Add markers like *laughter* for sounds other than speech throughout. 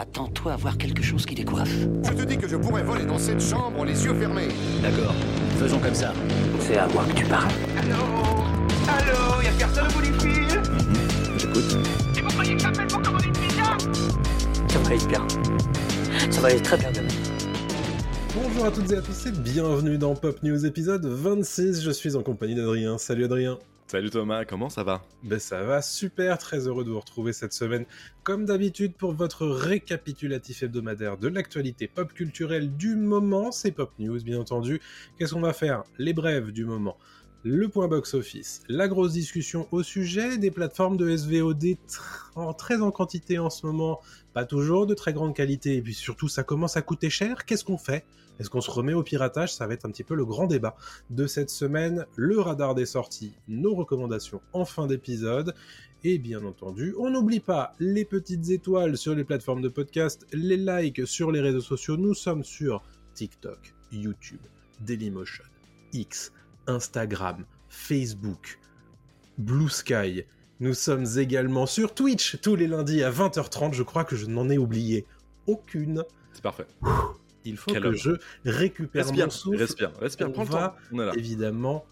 Attends-toi à voir quelque chose qui décoiffe. Je te dis que je pourrais voler dans cette chambre les yeux fermés. D'accord, faisons comme ça. C'est à moi que tu parles. Allô Allô Y'a personne au bout du fil J'écoute. Et vous croyez que j'appelle pour commander une pizza Ça va aller bien. Ça va aller très bien demain. Bonjour à toutes et à tous et bienvenue dans Pop News épisode 26. Je suis en compagnie d'Adrien. Salut Adrien. Salut Thomas, comment ça va Ben ça va super, très heureux de vous retrouver cette semaine comme d'habitude pour votre récapitulatif hebdomadaire de l'actualité pop culturelle du moment, c'est Pop News bien entendu. Qu'est-ce qu'on va faire? Les brèves du moment. Le point box-office, la grosse discussion au sujet des plateformes de SVOD en très en quantité en ce moment, pas toujours de très grande qualité, et puis surtout ça commence à coûter cher, qu'est-ce qu'on fait? Est-ce qu'on se remet au piratage? Ça va être un petit peu le grand débat de cette semaine, le radar des sorties, nos recommandations en fin d'épisode, et bien entendu, on n'oublie pas les petites étoiles sur les plateformes de podcast, les likes sur les réseaux sociaux, nous sommes sur TikTok, YouTube, Dailymotion, X, Instagram, Facebook, Blue Sky. Nous sommes également sur Twitch tous les lundis à 20h30. Je crois que je n'en ai oublié aucune. C'est parfait. Il faut que homme. je récupère Respire, mon souffle. respire, respire, On prends le va temps. On est là. évidemment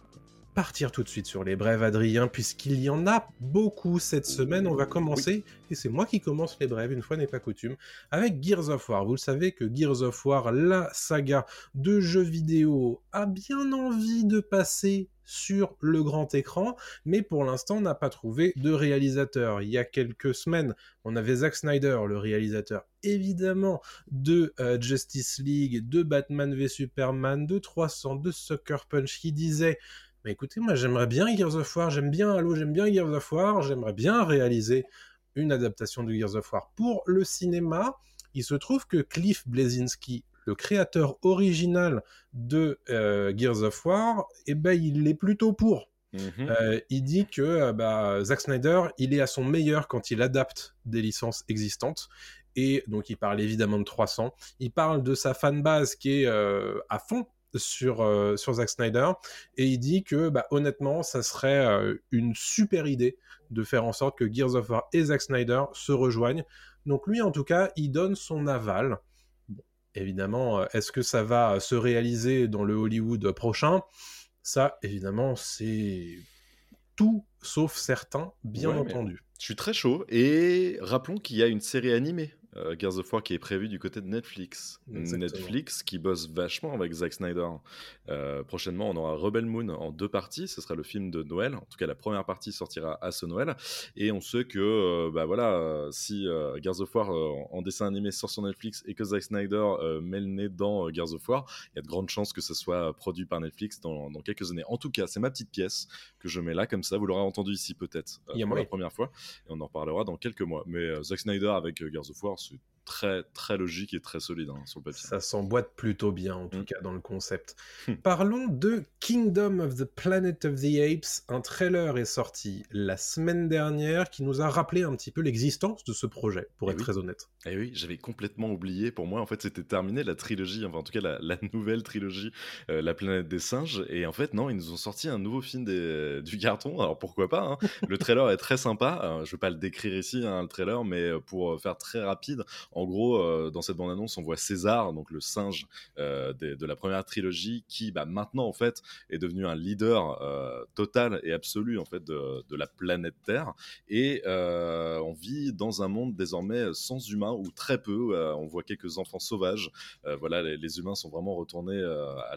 partir tout de suite sur les brèves, Adrien, puisqu'il y en a beaucoup cette semaine. On va commencer, et c'est moi qui commence les brèves, une fois n'est pas coutume, avec Gears of War. Vous le savez que Gears of War, la saga de jeux vidéo, a bien envie de passer sur le grand écran, mais pour l'instant n'a pas trouvé de réalisateur. Il y a quelques semaines, on avait Zack Snyder, le réalisateur évidemment de euh, Justice League, de Batman v Superman, de 300, de Sucker Punch, qui disait mais écoutez, moi j'aimerais bien Gears of War, j'aime bien Halo, j'aime bien Gears of War, j'aimerais bien réaliser une adaptation de Gears of War pour le cinéma. Il se trouve que Cliff Blazinski, le créateur original de euh, Gears of War, eh ben, il est plutôt pour. Mhm. Euh, il dit que euh, bah, Zack Snyder, il est à son meilleur quand il adapte des licences existantes. Et donc, il parle évidemment de 300. Il parle de sa fanbase qui est euh, à fond sur, euh, sur Zack Snyder. Et il dit que, bah, honnêtement, ça serait euh, une super idée de faire en sorte que Gears of War et Zack Snyder se rejoignent. Donc, lui, en tout cas, il donne son aval. Bon, évidemment, euh, est-ce que ça va se réaliser dans le Hollywood prochain? Ça, évidemment, c'est tout sauf certain, bien Ouais, entendu. Je suis très chaud et rappelons qu'il y a une série animée euh, Gears of War qui est prévue du côté de Netflix. Exactement. Netflix qui bosse vachement avec Zack Snyder. Euh, prochainement, on aura Rebel Moon en deux parties. Ce sera le film de Noël. En tout cas, la première partie sortira à ce Noël. Et on sait que, euh, bah voilà, euh, si euh, Gears of War en dessin animé sort sur Netflix et que Zack Snyder met le nez dans Gears of War, il y a de grandes chances que ce soit produit par Netflix dans, dans quelques années. En tout cas, c'est ma petite pièce que je mets là comme ça. Vous l'aurez entendu ici peut-être pour la première fois et on en reparlera dans quelques mois. Mais Zack Snyder avec Gears of War, c'est très très logique et très solide hein, sur le papier. Ça s'emboîte plutôt bien, en tout Mm. cas, dans le concept. Hmm. Parlons de Kingdom of the Planet of the Apes. Un trailer est sorti la semaine dernière qui nous a rappelé un petit peu l'existence de ce projet, pour Eh être oui. très honnête. Et oui, j'avais complètement oublié. Pour moi, en fait, c'était terminé la trilogie, enfin en tout cas la, la nouvelle trilogie, euh, La planète des singes. Et en fait, non, ils nous ont sorti un nouveau film des- du carton. Alors pourquoi pas hein. Le trailer est très sympa. Euh, je vais pas le décrire ici, hein, le trailer, mais euh, pour euh, faire très rapide, en gros, euh, dans cette bande-annonce, on voit César, donc le singe euh, de la première trilogie, qui bah, maintenant en fait est devenu un leader euh, total et absolu en fait de, la planète Terre. Et on vit dans un monde désormais sans humains ou très peu. On voit quelques enfants sauvages. Voilà, les, humains sont vraiment retournés à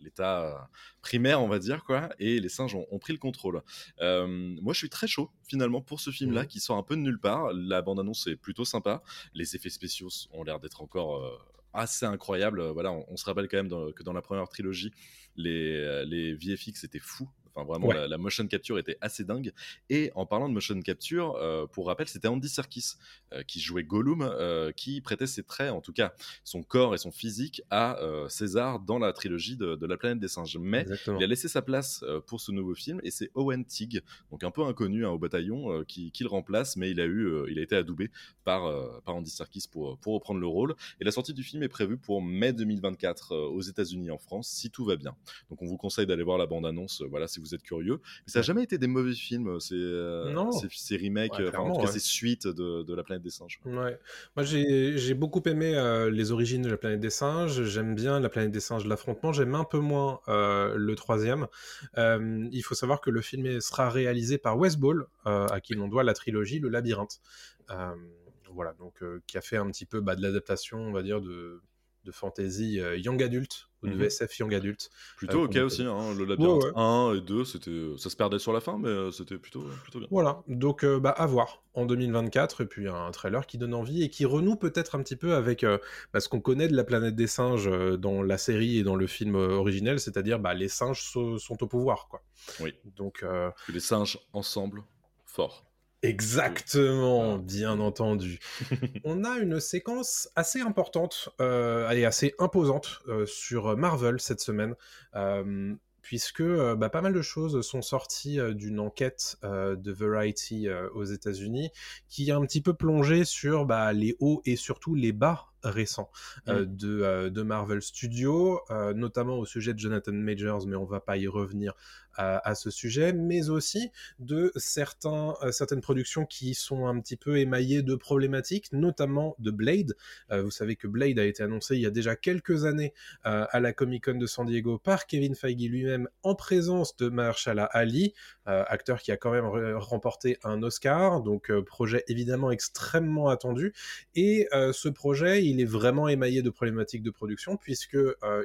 l'état euh, primaire, on va dire, quoi. Et les singes ont, ont pris le contrôle. Euh, moi, je suis très chaud, finalement, pour ce film-là, Mhm. qui sort un peu de nulle part. La bande-annonce est plutôt sympa. Les effets spéciaux ont l'air d'être encore euh, assez incroyables. Voilà, on, on se rappelle quand même dans- que dans la première trilogie, les, les VFX étaient fous. Enfin, vraiment, Ouais. la, la motion capture était assez dingue. Et en parlant de motion capture, euh, pour rappel, c'était Andy Serkis euh, qui jouait Gollum, euh, qui prêtait ses traits, en tout cas son corps et son physique, à César dans la trilogie de, de la planète des singes. Mais Exactement. il a laissé sa place pour ce nouveau film et c'est Owen Teague, donc un peu inconnu hein, au bataillon, qui, qui le remplace, mais il a eu, il a été adoubé par, par Andy Serkis pour, pour reprendre le rôle. Et la sortie du film est prévue pour mai 2024 euh, aux États-Unis en France, si tout va bien. Donc on vous conseille d'aller voir la bande-annonce, voilà, si vous vous êtes curieux. Mais ça n'a jamais été des mauvais films, ces, ces, ces remakes, en tout cas ces suites de, de, La planète des singes. Ouais. Moi, j'ai beaucoup aimé les origines de La planète des singes. J'aime bien La planète des singes, l'affrontement. J'aime un peu moins le troisième. il faut savoir que le film sera réalisé par Wes Ball, à qui l'on doit la trilogie Le Labyrinthe. voilà, donc qui a fait un petit peu bah, de l'adaptation, on va dire, de, de fantasy young adult ou de VSF mhm. young adult. Plutôt ok aussi, hein, le labyrinthe 1 et 2, c'était, ça se perdait sur la fin, mais c'était plutôt, plutôt bien. Voilà, donc bah, à voir en 2024, et puis un trailer qui donne envie et qui renoue peut-être un petit peu avec bah, ce qu'on connaît de la planète des singes dans la série et dans le film originel, c'est-à-dire bah, les singes sont au pouvoir. Quoi. Oui. Donc, les singes ensemble, fort. Exactement, bien entendu. *laughs* On a une séquence assez importante euh, et assez imposante euh, sur Marvel cette semaine. Euh, puisque bah, pas mal de choses sont sorties d'une enquête de Variety aux États-Unis qui a un petit peu plongé sur bah, les hauts et surtout les bas récents mmh. de, de, Marvel Studios, notamment au sujet de Jonathan Majors, mais on va pas y revenir à, ce sujet, mais aussi de certains, euh, certaines productions qui sont un petit peu émaillées de problématiques, notamment de Blade. Euh, vous savez que Blade a été annoncé il y a déjà quelques années euh, à la Comic Con de San Diego par Kevin Feige lui-même en présence de Mahershala Ali, acteur qui a quand même remporté un Oscar, donc projet évidemment extrêmement attendu. Et ce projet, il est vraiment émaillé de problématiques de production puisque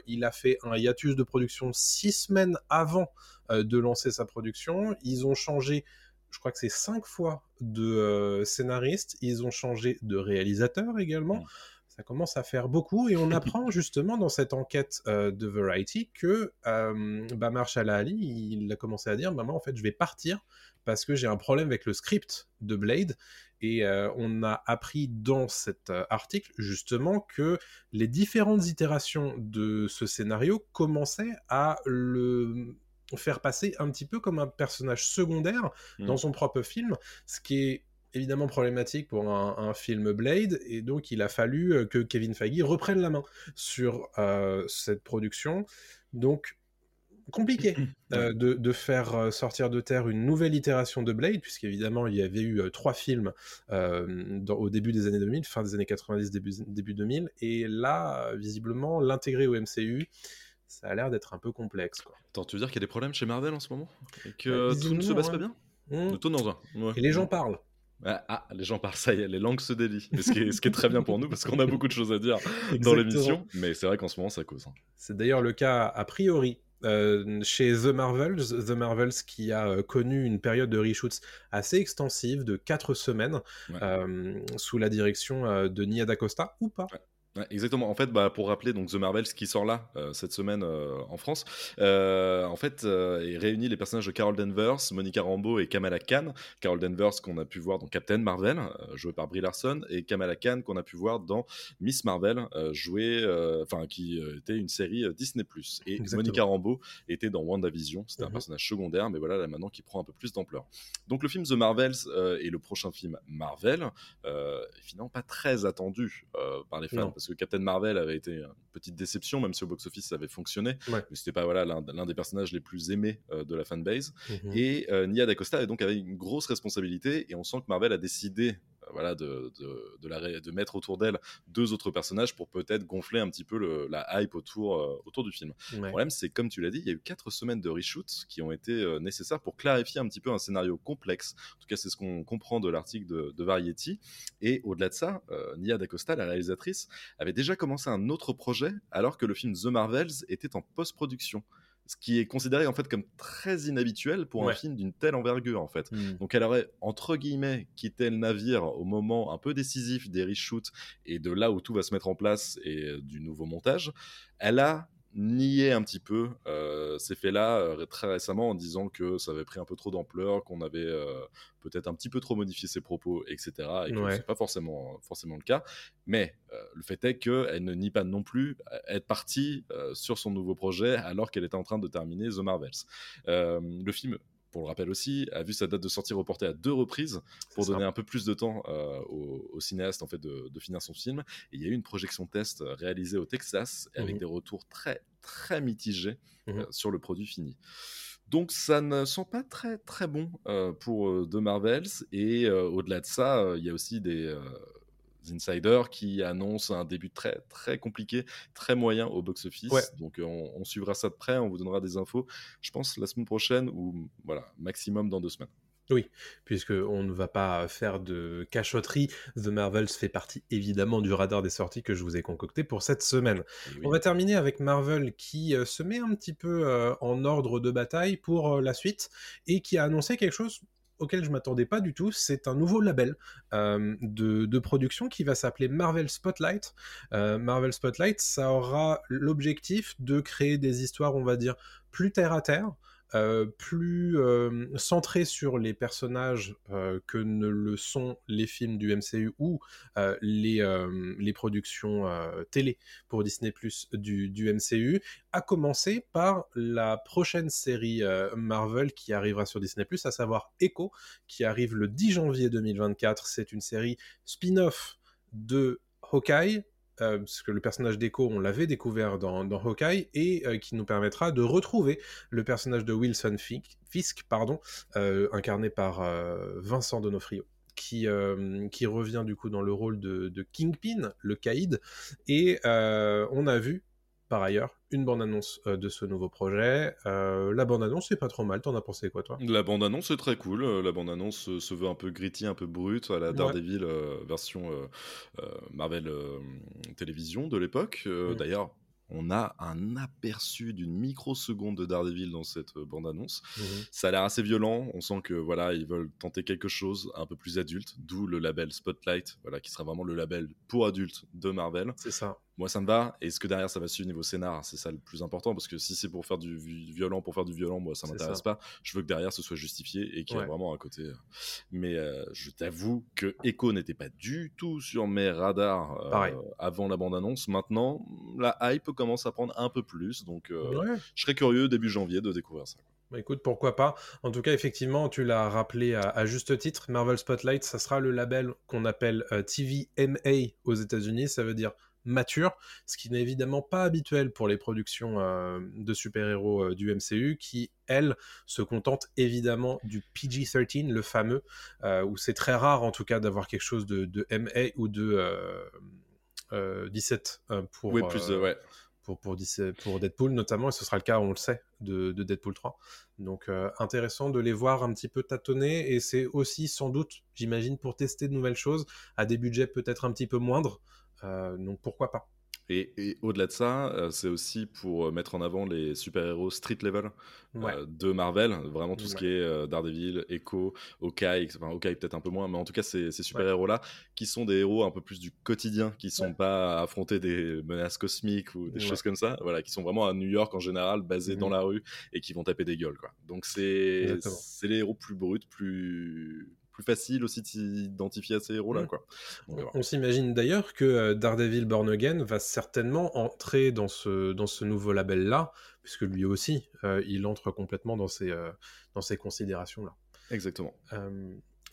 il a fait un hiatus de production six semaines avant euh, de lancer sa production. Ils ont changé, je crois que c'est cinq fois de euh, scénariste. Ils ont changé de réalisateur également. Mm. Ça commence à faire beaucoup et on *laughs* apprend justement dans cette enquête euh, de Variety que bah Marshall Ali, il a commencé à dire bah, moi en fait je vais partir parce que j'ai un problème avec le script de Blade et on a appris dans cet article justement que les différentes itérations de ce scénario commençaient à le faire passer un petit peu comme un personnage secondaire dans mmh. son propre film, ce qui est évidemment problématique pour un, film Blade, et donc il a fallu euh, que Kevin Feige reprenne la main sur euh, cette production. Donc compliqué *laughs* euh, de, faire sortir de terre une nouvelle itération de Blade, puisqu'évidemment il y avait eu trois films au début des années 2000, fin des années 90, début, début 2000, et là, visiblement, l'intégrer au MCU, ça a l'air d'être un peu complexe. Quoi. Attends, tu veux dire qu'il y a des problèmes chez Marvel en ce moment? Et que bah, tout ne se passe pas bien? Mmh. Tout dans un. Et les gens parlent. Ah, les gens parlent, ça y est, les langues se délient. Ce qui est, ce qui est très bien pour nous parce qu'on a *laughs* beaucoup de choses à dire dans l'émission. Mais c'est vrai qu'en ce moment, ça cause. Hein. C'est d'ailleurs le cas a priori euh, chez The Marvels, The Marvels qui a euh, connu une période de reshoots assez extensive de 4 semaines euh, sous la direction de Nia DaCosta ou pas? Exactement. En fait, bah, pour rappeler, donc The Marvels qui sort là euh, cette semaine euh, en France, euh, en fait, il réunit les personnages de Carol Danvers, Monica Rambeau et Kamala Khan. Carol Danvers qu'on a pu voir dans Captain Marvel, joué par Brie Larson, et Kamala Khan qu'on a pu voir dans Miss Marvel, joué, enfin qui était une série Disney+. Et Monica Rambeau était dans WandaVision. C'était un mhm. personnage secondaire, mais voilà là maintenant qui prend un peu plus d'ampleur. Donc le film The Marvels est le prochain film Marvel, finalement pas très attendu par les fans parce que Captain Marvel avait été une petite déception, même si au box-office ça avait fonctionné. Mais c'était pas voilà, l'un des personnages les plus aimés euh, de la fanbase. Mhm. Et euh, Nia DaCosta donc avait une grosse responsabilité, et on sent que Marvel a décidé voilà, de, de, de, la, de mettre autour d'elle deux autres personnages pour peut-être gonfler un petit peu le, la hype autour, euh, autour du film. Le problème, c'est comme tu l'as dit, il y a eu quatre semaines de reshoots qui ont été euh, nécessaires pour clarifier un petit peu un scénario complexe. En tout cas, c'est ce qu'on comprend de l'article de, de, Variety. Et au-delà de ça, Nia DaCosta, la réalisatrice, avait déjà commencé un autre projet alors que le film The Marvels était en post-production ce qui est considéré en fait comme très inhabituel pour un film d'une telle envergure en fait. Hmm. Donc elle aurait entre guillemets quitté le navire au moment un peu décisif des reshoots et de là où tout va se mettre en place et euh, du nouveau montage. Elle a nier un petit peu euh, ces faits-là euh, très récemment en disant que ça avait pris un peu trop d'ampleur, qu'on avait euh, peut-être un petit peu trop modifié ses propos, etc. Et que c'est pas forcément, forcément le cas. Mais le fait est qu'elle ne nie pas non plus être partie sur son nouveau projet alors qu'elle était en train de terminer The Marvels. le film pour le rappel aussi, a vu sa date de sortie reportée à deux reprises pour donner un peu plus de temps au, cinéaste en fait de, finir son film. Et il y a eu une projection test réalisée au Texas avec mmh des retours très très mitigés mmh sur le produit fini. Donc ça ne sent pas très très bon pour The Marvels et au-delà de ça, il y a aussi des insiders qui annoncent un début très très compliqué, très moyen au box-office. Donc on, suivra ça de près, on vous donnera des infos. Je pense la semaine prochaine ou voilà maximum dans deux semaines. Oui, puisqu'on ne va pas faire de cachotterie. The Marvels fait partie évidemment du radar des sorties que je vous ai concocté pour cette semaine. On va terminer avec Marvel qui se met un petit peu en ordre de bataille pour la suite et qui a annoncé quelque chose auquel je m'attendais pas du tout. C'est un nouveau label euh, de, production qui va s'appeler Marvel Spotlight. Euh, Marvel Spotlight, ça aura l'objectif de créer des histoires, on va dire, plus terre à terre. Euh, plus euh, centré sur les personnages euh, que ne le sont les films du MCU ou les, productions télé pour Disney Plus du, du, MCU, à commencer par la prochaine série Marvel qui arrivera sur Disney Plus, à savoir Echo, qui arrive le 10 janvier 2024. C'est une série spin-off de Hawkeye, euh, parce que le personnage d'Echo, on l'avait découvert dans, dans, Hawkeye, et euh, qui nous permettra de retrouver le personnage de Wilson Fisk, pardon, euh, incarné par Vincent Donofrio. Qui, qui revient du coup dans le rôle de, de Kingpin, le caïd, et on a vu par ailleurs une bande-annonce euh, de ce nouveau projet. Euh, la bande-annonce, c'est pas trop mal. T'en as pensé quoi, toi? La bande-annonce, c'est très cool. Euh, la bande-annonce se veut un peu gritty, un peu brute, à la Daredevil version Marvel télévision de l'époque. D'ailleurs, on a un aperçu d'une microseconde de Daredevil dans cette bande-annonce. Mm-hmm. Ça a l'air assez violent. On sent que voilà, ils veulent tenter quelque chose un peu plus adulte, d'où le label Spotlight, voilà, qui sera vraiment le label pour adultes de Marvel. C'est ça moi ça me va. Et ce que derrière ça va suivre niveau scénar, c'est ça le plus important parce que si c'est pour faire du violent pour faire du violent, moi ça m'intéresse pas. Je veux que derrière ce soit justifié et qu'il y ait vraiment un côté. Euh, mais euh, je t'avoue que Echo n'était pas du tout sur mes radars euh, avant la bande annonce. Maintenant, la hype commence à prendre un peu plus, donc je serais curieux début janvier de découvrir ça. Bah, écoute, pourquoi pas. En tout cas, effectivement, tu l'as rappelé à, juste titre, Marvel Spotlight, ça sera le label qu'on appelle TVMA aux États-Unis. Ça veut dire mature, ce qui n'est évidemment pas habituel pour les productions euh, de super-héros euh, du MCU, qui, elles, se contentent évidemment du PG-13, le fameux, euh, où c'est très rare en tout cas d'avoir quelque chose de, MA ou de 17 pour... Oui, plus de... Ouais. Pour, pour, pour, Deadpool notamment, et ce sera le cas, on le sait, de, Deadpool 3. Donc intéressant de les voir un petit peu tâtonner, et c'est aussi sans doute, j'imagine, pour tester de nouvelles choses, à des budgets peut-être un petit peu moindres, donc pourquoi pas? Et, au-delà de ça, euh, c'est aussi pour euh, mettre en avant les super-héros street level de Marvel, vraiment tout ce qui est Daredevil, Echo, Hawkeye, enfin Hawkeye peut-être un peu moins, mais en tout cas ces, super-héros-là, qui sont des héros un peu plus du quotidien, qui sont pas affrontés des menaces cosmiques ou des choses comme ça, voilà, qui sont vraiment à New York en général, basés dans mmh la rue et qui vont taper des gueules, quoi. Donc c'est les héros plus bruts, plus plus facile aussi de s'identifier à ces héros-là. Mmh. Quoi. on, s'imagine d'ailleurs que euh, Daredevil Born Again va certainement entrer dans ce, dans ce nouveau label-là, puisque lui aussi, euh, il entre complètement dans ces, euh, dans ces considérations-là. Exactement.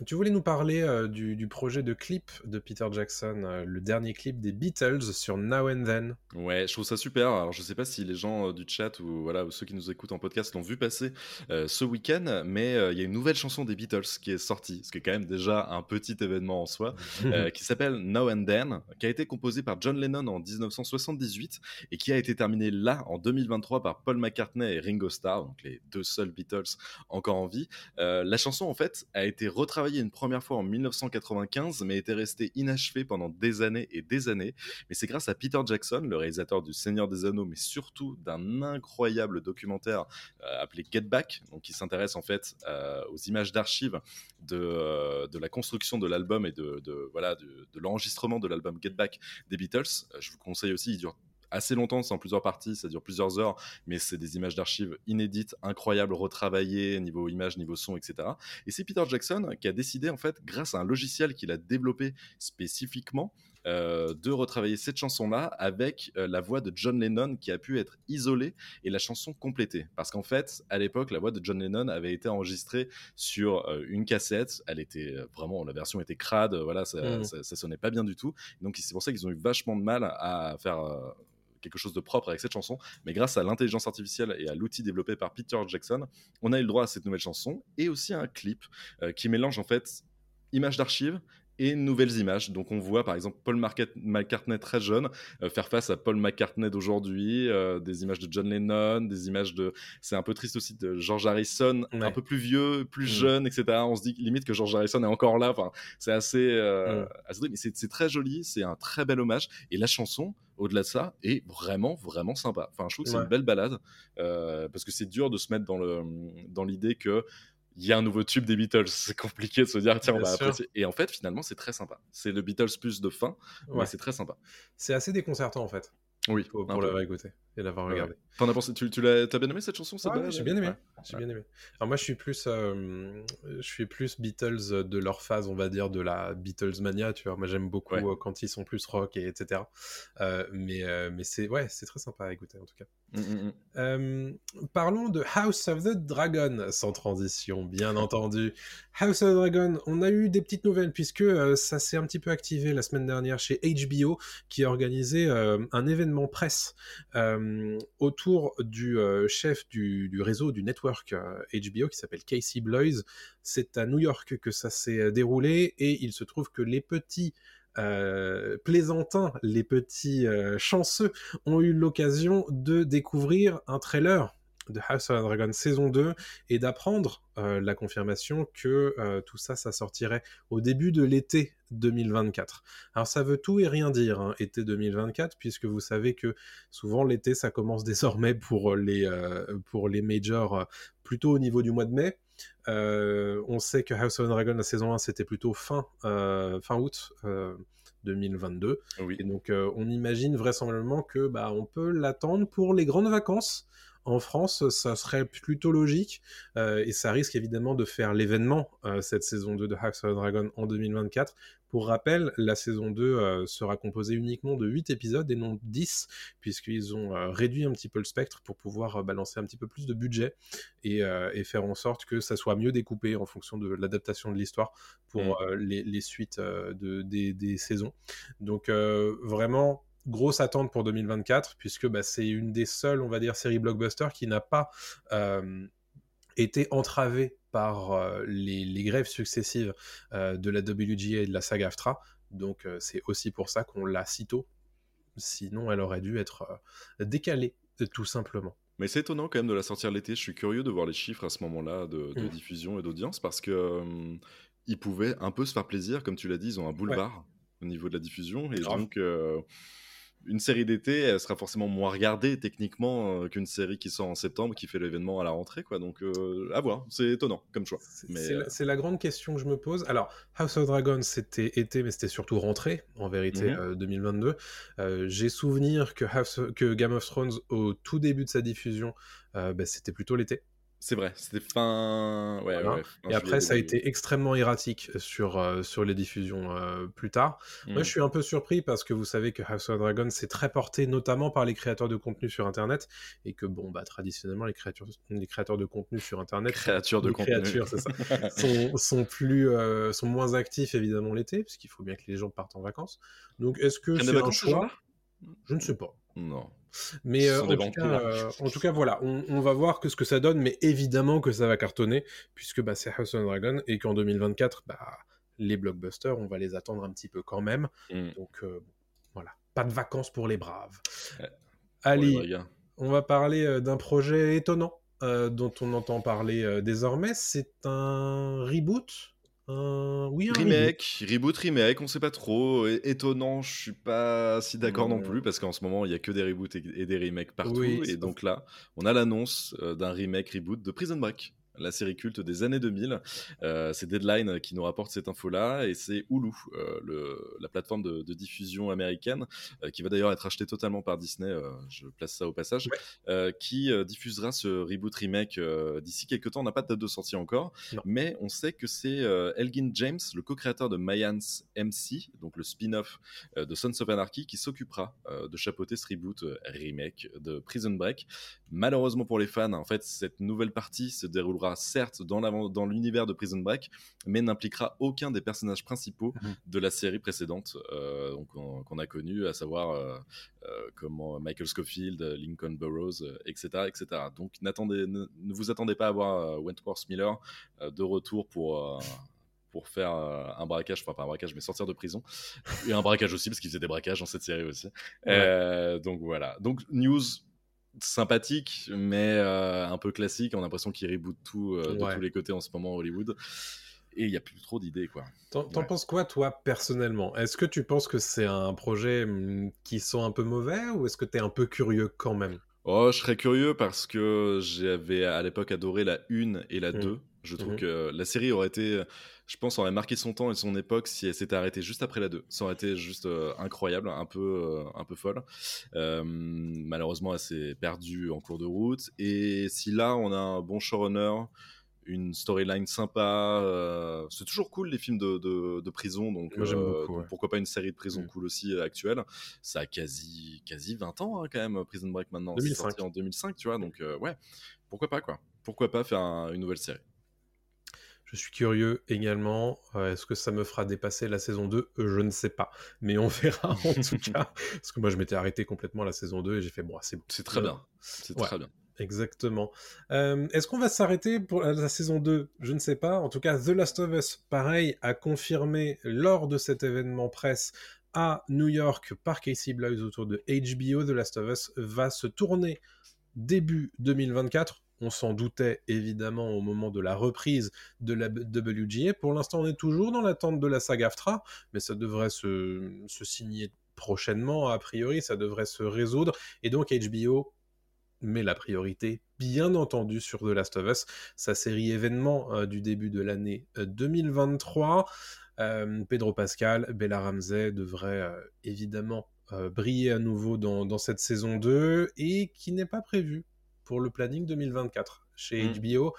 Tu voulais nous parler euh, du, projet de clip de Peter Jackson, euh, le dernier clip des Beatles sur Now and Then. Ouais, je trouve ça super. Alors, je sais pas si les gens euh, du chat ou voilà ceux qui nous écoutent en podcast l'ont vu passer ce week-end, mais il y a une nouvelle chanson des Beatles qui est sortie, ce qui est quand même déjà un petit événement en soi, *laughs* qui s'appelle Now and Then, qui a été composée par John Lennon en 1978 et qui a été terminée là en 2023 par Paul McCartney et Ringo Starr, donc les deux seuls Beatles encore en vie. la chanson en fait a été retravaillée une première fois en 1995, mais était resté inachevé pendant des années et des années. Mais c'est grâce à Peter Jackson, le réalisateur du Seigneur des Anneaux, mais surtout d'un incroyable documentaire euh, appelé Get Back, donc qui s'intéresse en fait euh, aux images d'archives de, euh, de, la construction de l'album et de, de voilà de, de l'enregistrement de l'album Get Back des Beatles. Je vous conseille aussi, il dure assez longtemps, c'est en plusieurs parties, ça dure plusieurs heures, mais c'est des images d'archives inédites, incroyables, retravaillées, niveau image, niveau son, etc. Et c'est Peter Jackson qui a décidé, en fait, grâce à un logiciel qu'il a développé spécifiquement, euh, de retravailler cette chanson-là avec euh, la voix de John Lennon qui a pu être isolée et la chanson complétée. Parce qu'en fait, à l'époque, la voix de John Lennon avait été enregistrée sur euh, une cassette. Elle était vraiment, la version était crade, voilà, ça, Mhm. ça, ça sonnait pas bien du tout. Donc c'est pour ça qu'ils ont eu vachement de mal à faire quelque chose de propre avec cette chanson. Mais grâce à l'intelligence artificielle et à l'outil développé par Peter Jackson, on a eu le droit à cette nouvelle chanson et aussi à un clip euh, qui mélange en fait images d'archives et nouvelles images. Donc on voit par exemple Paul McCartney très jeune euh, faire face à Paul McCartney d'aujourd'hui, euh, des images de John Lennon, des images de... C'est un peu triste aussi de George Harrison, un peu plus vieux, plus Mm. jeune, etc. On se dit limite que George Harrison est encore là. Enfin, c'est assez... euh, Mm. assez. Mais c'est très joli, c'est un très bel hommage. Et la chanson, au-delà de ça, est vraiment, vraiment sympa. Enfin, je trouve que c'est Ouais. une belle balade, euh, parce que c'est dur de se mettre dans le dans l'idée que il y a un nouveau tube des Beatles. *laughs* C'est compliqué de se dire, tiens, on va sûr. apprécier. Et en fait, finalement, c'est très sympa. C'est le Beatles plus de fin, Ouais. mais c'est très sympa. C'est assez déconcertant en fait, Oui, pour, pour l'avoir écouté et l'avoir Ouais, regardé. ouais. T'en as pensé Tu, tu l'as t'as bien aimé cette chanson cette Ouais, balade j'ai bien aimé. Ouais. J'ai bien aimé. Alors moi, je suis plus, euh, je suis plus Beatles de leur phase, on va dire, de la Beatles mania. Tu vois, moi j'aime beaucoup Ouais. euh, quand ils sont plus rock et etc. Euh, mais euh, mais c'est ouais, c'est très sympa à écouter en tout cas. Mm, mm, mm. Euh, parlons de House of the Dragon, sans transition, bien entendu. House of the Dragon, on a eu des petites nouvelles puisque euh, ça s'est un petit peu activé la semaine dernière chez HBO qui a organisé euh, un événement presse euh, autour du euh, chef du, réseau du network euh, HBO qui s'appelle Casey Bloys. C'est à New York que ça s'est euh, déroulé et il se trouve que les petits euh, plaisantins, les petits euh, chanceux ont eu l'occasion de découvrir un trailer de House of the Dragon saison 2 et d'apprendre euh, la confirmation que euh, tout ça, ça sortirait au début de l'été 2024. Alors ça veut tout et rien dire, hein, été 2024, puisque vous savez que souvent l'été, ça commence *laughs* désormais pour les, euh, pour les majors plutôt au niveau du mois de mai. On sait que House of the Dragon, la saison 1, c'était plutôt fin, fin août euh, 2022. Oui. Et donc, euh, on imagine vraisemblablement que bah, on peut l'attendre pour les grandes vacances. En France, ça serait plutôt logique euh, et ça risque évidemment de faire l'événement euh, cette saison 2 de of the Dragon en 2024. Pour rappel, la saison 2 euh, sera composée uniquement de 8 épisodes et non 10, puisqu'ils ont réduit un petit peu le spectre pour pouvoir balancer un petit peu plus de budget et, et faire en sorte que ça soit mieux découpé en fonction de l'adaptation de l'histoire pour Mm. les, les suites de, des, des saisons. Donc vraiment grosse attente pour 2024 puisque bah, c'est une des seules, on va dire, séries blockbuster qui n'a pas euh, été entravée par euh, les, les grèves successives euh, de la WGA et de la saga AFTRA. Donc c'est aussi pour ça qu'on l'a si tôt. Sinon, elle aurait dû être décalée, tout simplement. Mais c'est étonnant quand même de la sortir l'été. Je suis curieux de voir les chiffres à ce moment-là de, de Mm. diffusion et d'audience parce que ils pouvaient un peu se faire plaisir, comme tu l'as dit, ils ont un boulevard au niveau de la diffusion et Grave. donc une série d'été, elle sera forcément moins regardée techniquement euh, qu'une série qui sort en septembre qui fait l'événement à la rentrée, quoi. Donc euh, à voir, c'est étonnant comme choix. C'est euh, la, grande question que je me pose. Alors, House of Dragon, c'était été, mais c'était surtout rentrée, en vérité, Mhm. euh, 2022. J'ai souvenir que, House of- que Game of Thrones, au tout début de sa diffusion, bah, c'était plutôt l'été. C'est vrai, c'était fin. Ouais, Voilà. ouais, fin Et après, ça a été extrêmement erratique sur, euh, sur les diffusions euh, plus tard. Moi, Mm. je suis un peu surpris parce que vous savez que House of Dragon, c'est très porté notamment par les créateurs de contenu sur Internet. Et que, bon, bah, traditionnellement, les créateurs, les créateurs de contenu sur Internet Créature de les contenu. créatures, c'est ça. *laughs* sont, sont plus euh, sont moins actifs évidemment l'été puisqu'il faut bien que les gens partent en vacances. Donc est-ce que c'est un choix? Je ne sais pas. Non. Mais euh, en, tout cas, euh, en tout cas, voilà, on, on va voir que ce que ça donne, mais évidemment que ça va cartonner puisque bah, c'est House of Dragon et qu'en 2024, bah, les blockbusters, on va les attendre un petit peu quand même. Mm. Donc euh, voilà, pas de vacances pour les braves. Ouais. On va parler d'un projet étonnant dont on entend parler désormais. C'est un reboot un... Oui, un. Remake, reboot, remake, on sait pas trop. É- Étonnant, je suis pas si d'accord non plus parce qu'en ce moment il y a que des reboots et, et des remakes partout. Oui, et donc là, on a l'annonce euh, d'un remake, reboot de Prison Break. La série culte des années 2000. Euh, c'est Deadline qui nous rapporte cette info-là et c'est Hulu, euh, le, la plateforme de, de diffusion américaine, euh, qui va d'ailleurs être achetée totalement par Disney, je place ça au passage, qui diffusera ce reboot remake d'ici quelques temps. On n'a pas de date de sortie encore, Non. mais on sait que c'est Elgin James, le co-créateur de Mayans MC, donc le spin-off de Sons of Anarchy, qui s'occupera de chapeauter ce reboot remake de Prison Break. Malheureusement pour les fans, en fait, cette nouvelle partie se déroulera certes dans l'univers de Prison Break, mais n'impliquera aucun des personnages principaux Mhm. de la série précédente euh, qu'on a connu, à savoir euh, euh, comment Michael Scofield, Lincoln Burrows, euh, etc., etc. Donc n'attendez, ne, ne vous attendez pas à voir Wentworth Miller de retour pour. pour faire un braquage, enfin pas un braquage, mais sortir de prison. Et un braquage aussi, parce qu'il faisait des braquages dans cette série aussi. Euh, donc voilà. Donc news sympathique, mais euh, un peu classique. On a l'impression qu'il reboot tout euh, de Ouais. tous les côtés en ce moment à Hollywood. Et il n'y a plus trop d'idées, quoi. T'en Ouais. penses quoi, toi, personnellement? Est-ce que tu penses que c'est un projet hum, qui sent un peu mauvais ou est-ce que t'es un peu curieux quand même? Oh, je serais curieux parce que j'avais à l'époque adoré la 1 et la Mhm. 2. Je trouve Mhm. que la série aurait été, je pense, aurait marqué son temps et son époque si elle s'était arrêtée juste après la 2. Ça aurait été juste euh, incroyable, un peu, euh, un peu folle. Euh, malheureusement, elle s'est perdue en cours de route. Et si là, on a un bon showrunner, une storyline sympa, c'est toujours cool les films de, de, de prison, donc, Moi, pourquoi pas une série de prison Mm. cool aussi actuelle. Ça a quasi, quasi 20 ans hein, quand même, Prison Break maintenant. C'est 2005. sorti en 2005, tu vois, donc ouais, pourquoi pas quoi. Pourquoi pas faire un- une nouvelle série Je suis curieux également. Euh, Est-ce que ça me fera dépasser la saison 2 Euh, Je ne sais pas. Mais on *laughs* verra en tout *laughs* cas. Parce que moi, je m'étais arrêté complètement la saison 2 et j'ai fait, bon, c'est bon. C'est très Euh, bien, c'est ouais. très bien. Exactement. Euh, Est-ce qu'on va s'arrêter pour la saison 2 Je ne sais pas. En tout cas, The Last of Us, pareil, a confirmé lors de cet événement presse à New York par Casey Bloys autour de HBO, The Last of Us va se tourner début 2024. On s'en doutait évidemment au moment de la reprise de la WGA. Pour l'instant, on est toujours dans l'attente de la saga AFTRA, mais ça devrait se, signer prochainement, a priori, ça devrait se résoudre. Et donc HBO met la priorité, bien entendu, sur The Last of Us, sa série événement euh, du début de l'année euh, 2023. Euh, Pedro Pascal, Bella Ramsey devrait euh, évidemment euh, briller à nouveau dans, dans cette saison 2 et qui n'est pas prévu pour le planning 2024. Chez Mm. HBO,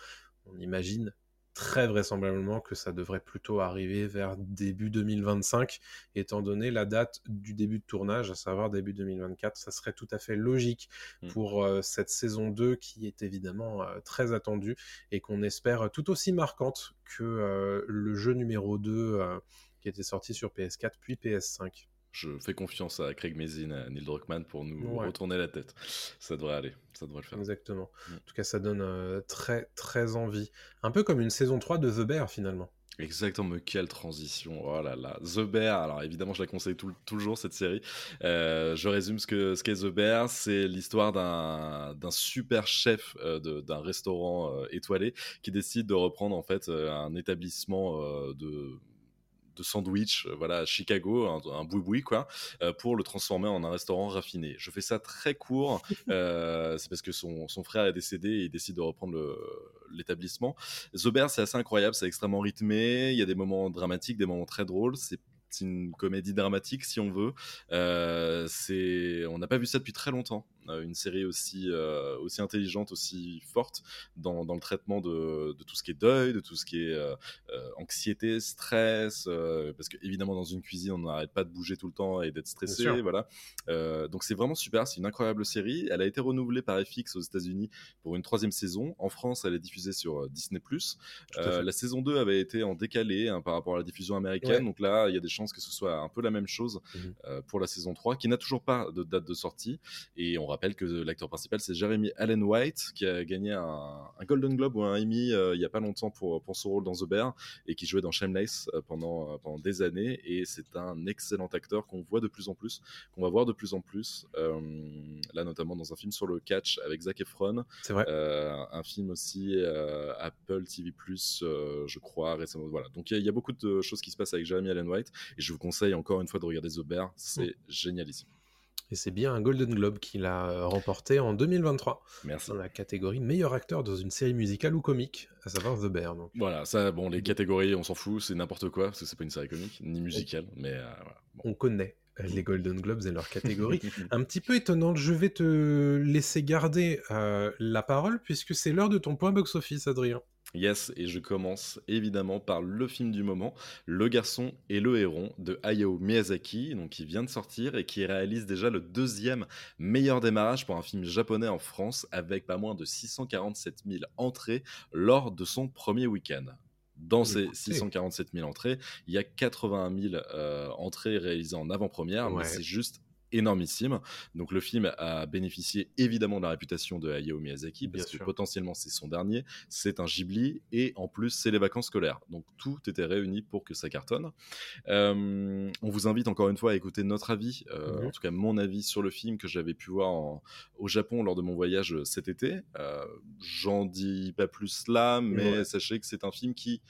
on imagine très vraisemblablement que ça devrait plutôt arriver vers début 2025, étant donné la date du début de tournage, à savoir début 2024. Ça serait tout à fait logique Mm. pour euh, cette saison 2 qui est évidemment euh, très attendue et qu'on espère tout aussi marquante que euh, le jeu numéro 2 euh, qui était sorti sur PS4 puis PS5. Je fais confiance à Craig Mazin, à Neil Druckmann pour nous Ouais. retourner la tête. Ça devrait aller, ça devrait le faire. Exactement. Mm. En tout cas, ça donne euh, très très envie. Un peu comme une saison 3 de The Bear finalement. Exactement, mais quelle transition. Oh là là. The Bear, alors évidemment, je la conseille tout, jour, cette série. Euh, je résume ce qu'est ce qu'est The Bear. C'est l'histoire d'un super chef euh, d'un restaurant euh, étoilé qui décide de reprendre en fait un établissement de de sandwich, euh, voilà, à Chicago, un, un boui-boui, quoi, euh, pour le transformer en un restaurant raffiné. Je fais ça très court, *laughs* euh, c'est parce que son, son frère est décédé et il décide de reprendre l'établissement. The Bear, c'est assez incroyable, c'est extrêmement rythmé, il y a des moments dramatiques, des moments très drôles, c'est c'est une comédie dramatique si on veut. Euh, c'est, on n'a pas vu ça depuis très longtemps. Euh, une série aussi euh, aussi intelligente, aussi forte dans, dans le traitement de, de tout ce qui est deuil, de tout ce qui est euh, anxiété, stress. parce que évidemment dans une cuisine on n'arrête pas de bouger tout le temps et d'être stressé. Voilà. Donc c'est vraiment super. C'est une incroyable série. Elle a été renouvelée par FX aux États-Unis pour une troisième saison. En France, elle est diffusée sur Disney+. Euh, la saison 2 avait été en décalé hein, par rapport à la diffusion américaine. Ouais. Donc là, il y a des chances que ce soit un peu la même chose euh, pour la saison 3, qui n'a toujours pas de date de sortie. Et on rappelle que l'acteur principal, c'est Jeremy Allen White, qui a gagné un, un Golden Globe ou un Emmy euh, il n'y a pas longtemps pour, pour son rôle dans The Bear, et qui jouait dans Shameless euh, pendant, euh, pendant des années. Et c'est un excellent acteur qu'on voit de plus en plus, qu'on va voir de plus en plus. là, notamment dans un film sur le catch avec Zac Efron. C'est vrai. Un film aussi Apple TV je crois récemment. Voilà. Donc il y, a- il y a beaucoup de choses qui se passent avec Jeremy Allen White et je vous conseille encore une fois de regarder The Bear, c'est génialissime. Et c'est bien un Golden Globe qu'il a euh, remporté en 2023 Merci. dans la catégorie meilleur acteur dans une série musicale ou comique, à savoir The Bear. Donc. Voilà, ça, bon, les catégories, on s'en fout, c'est n'importe quoi, parce que c'est pas une série comique, ni musicale, mais euh, voilà. Bon. On connaît euh, les Golden Globes et leur catégorie. *laughs* un petit peu étonnante, je vais te laisser garder euh, la parole puisque c'est l'heure de ton point box-office, Adrien. Yes, et je commence évidemment par le film du moment, Le garçon et le héron de Hayao Miyazaki, donc qui vient de sortir et qui réalise déjà le deuxième meilleur démarrage pour un film japonais en France avec pas moins de 647 000 entrées lors de son premier week-end. Dans ces Écoutez. 647 000 entrées, il y a 81 000 euh, entrées réalisées en avant-première, Ouais. mais c'est juste énormissime. Donc le film a bénéficié évidemment de la réputation de Hayao Miyazaki parce Bien que sûr. potentiellement c'est son dernier, c'est un Ghibli et en plus c'est les vacances scolaires. Donc tout était réuni pour que ça cartonne. Euh, on vous invite encore une fois à écouter notre avis, euh, Mhm. en tout cas mon avis sur le film que j'avais pu voir en- au Japon lors de mon voyage cet été. Euh, J'en dis pas plus là, mais Ouais. sachez que c'est un film qui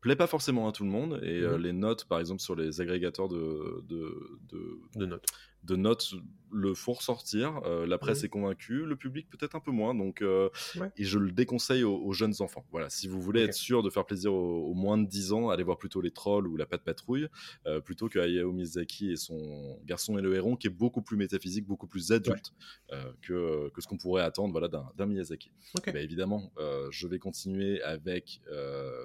plaît pas forcément à tout le monde et euh, Mhm. les notes par exemple sur les agrégateurs de, de, de, De notes. De notes le font ressortir. Euh, la presse Mhm. est convaincue, le public peut-être un peu moins. Donc, euh, Ouais. et je le déconseille aux, aux jeunes enfants. Voilà, si vous voulez être sûr de faire plaisir aux, aux moins de 10 ans, allez voir plutôt les trolls ou la patte patrouille, euh, plutôt que Hayao Miyazaki et son garçon et le héron, qui est beaucoup plus métaphysique, beaucoup plus adulte que, que ce qu'on pourrait attendre voilà, d'un Miyazaki. Ok. Bah, évidemment, je vais continuer avec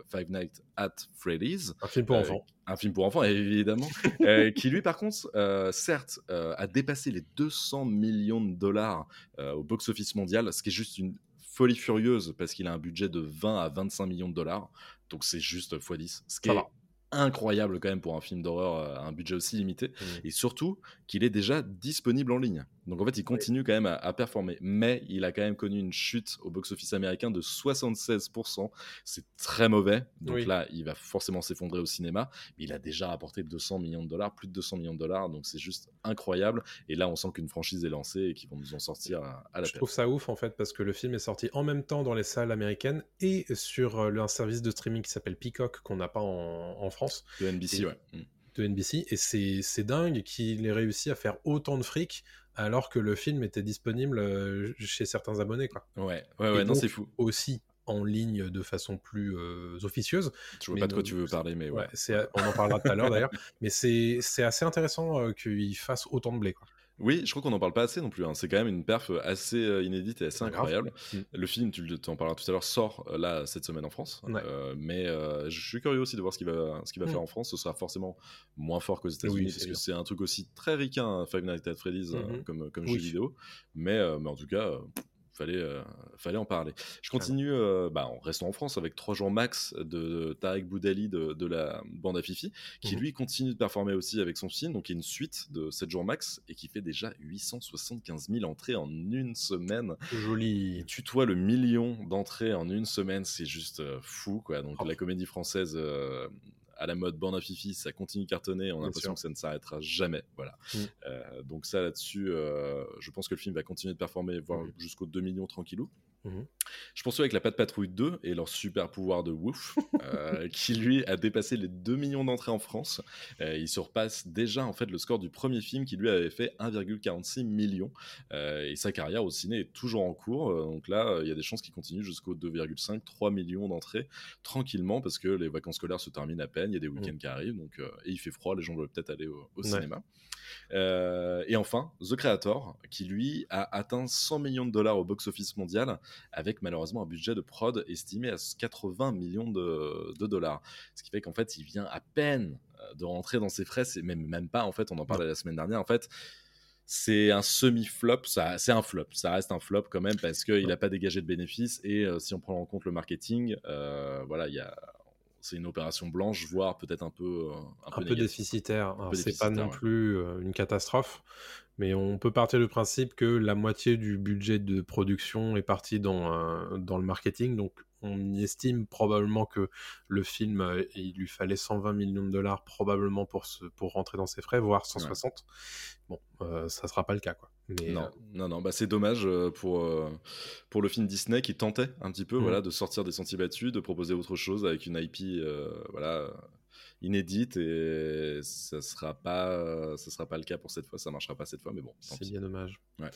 Five Nights at Freddy's. Un film pour enfants. Un film pour enfants, évidemment. *laughs* euh, qui lui, par contre, euh, certes, euh, a dépassé les 200 millions de dollars au box-office mondial, ce qui est juste une folie furieuse parce qu'il a un budget de 20 à 25 millions de dollars. Donc c'est juste x10. Ce qui Ça est va. incroyable quand même pour un film d'horreur à un budget aussi limité. Mhm. Et surtout qu'il est déjà disponible en ligne. Donc en fait, il continue quand même à, à performer. Mais il a quand même connu une chute au box-office américain de 76%. C'est très mauvais. Donc Oui. là, il va forcément s'effondrer au cinéma. Mais il a déjà rapporté 200 millions de dollars, plus de 200 millions de dollars. Donc c'est juste incroyable. Et là, on sent qu'une franchise est lancée et qu'ils vont nous en sortir à, à la Je trouve ça ouf en fait parce que le film est sorti en même temps dans les salles américaines et sur euh, un service de streaming qui s'appelle Peacock qu'on n'a pas en, en France De NBC, Et- ouais. Mm. de NBC et c'est c'est dingue qu'il ait réussi à faire autant de fric alors que le film était disponible euh, chez certains abonnés quoi. Ouais, ouais, ouais, Et non, c'est fou. Aussi en ligne de façon plus euh, officieuse. Je vois pas de quoi tu veux parler, mais ouais. On en parlera tout à l'heure d'ailleurs, *laughs* mais c'est c'est assez intéressant euh, qu'il fasse autant de blé quoi. Oui, je crois qu'on n'en parle pas assez non plus. hein. C'est quand même une perf assez euh, inédite et assez Ah, incroyable. Mm. Le film, tu en parleras tout à l'heure, sort euh, là cette semaine en France. Ouais. Euh, mais euh, je suis curieux aussi de voir ce qu'il va, ce qu'il va Mm. faire en France. Ce sera forcément moins fort qu'aux États-Unis Oui, parce que c'est un truc aussi très ricain, hein, Five Nights at Freddy's, euh, Mhm. comme, comme Oui. jeu vidéo. Mais, euh, mais en tout cas. Fallait, euh, fallait en parler. Je continue euh, bah, en restant en France avec 3 jours max de Tarek Boudali de, de la bande à Fifi, qui Mhm. lui continue de performer aussi avec son film, donc il y a une suite de 7 jours max et qui fait déjà 875 000 entrées en une semaine. Joli. Il tutoie le million d'entrées en une semaine, c'est juste euh, fou quoi. Donc Oh. la comédie française euh, à la mode bande à Fifi, ça continue de cartonner, on a l'impression que ça ne s'arrêtera jamais. Voilà. Mm. Euh, donc ça là-dessus, euh, je pense que le film va continuer de performer, voire Mhm. jusqu'aux 2 millions tranquillou. Mhm. Je poursuis avec la Patte Patrouille 2 et leur super pouvoir de ouf, *laughs* euh, qui lui a dépassé les 2 millions d'entrées en France. Euh, il surpasse déjà en fait le score du premier film qui lui avait fait 1,46 million. Euh, et sa carrière au ciné est toujours en cours. Euh, donc là, il y a des chances qu'il continue jusqu'aux 2,5-3 millions d'entrées tranquillement parce que les vacances scolaires se terminent à peine, il y a des week-ends qui arrivent, donc, et il fait froid, les gens veulent peut-être aller au, cinéma. Et enfin, The Creator, qui lui a atteint 100 millions de dollars au box-office mondial, avec malheureusement un budget de prod estimé à 80 millions de, de dollars. Ce qui fait qu'en fait, il vient à peine euh, de rentrer dans ses frais, c'est même, même pas, en fait, on en parlait la semaine dernière, en fait. C'est un semi-flop, c'est un flop, ça reste un flop quand même parce qu'il n'a pas dégagé de bénéfices et euh, si on prend en compte le marketing, euh, voilà, il y a, c'est une opération blanche, voire peut-être un peu, un un peu déficitaire. C'est pas non ouais. plus une catastrophe, mais on peut partir du principe que la moitié du budget de production est parti dans, dans le marketing. Donc, on estime probablement que le film, euh, il lui fallait 120 millions de dollars probablement pour, se, pour rentrer dans ses frais, voire 160. Bon, euh, ça sera pas le cas, quoi. Mais, Non, euh, non, non, bah c'est dommage euh, pour, pour le film Disney qui tentait un petit peu Mhm. voilà, de sortir des sentiers battus, de proposer autre chose avec une IP euh, voilà, inédite et ça sera pas, ça sera pas le cas pour cette fois. Ça marchera pas cette fois, mais bon. C'est bien dommage. Ouais.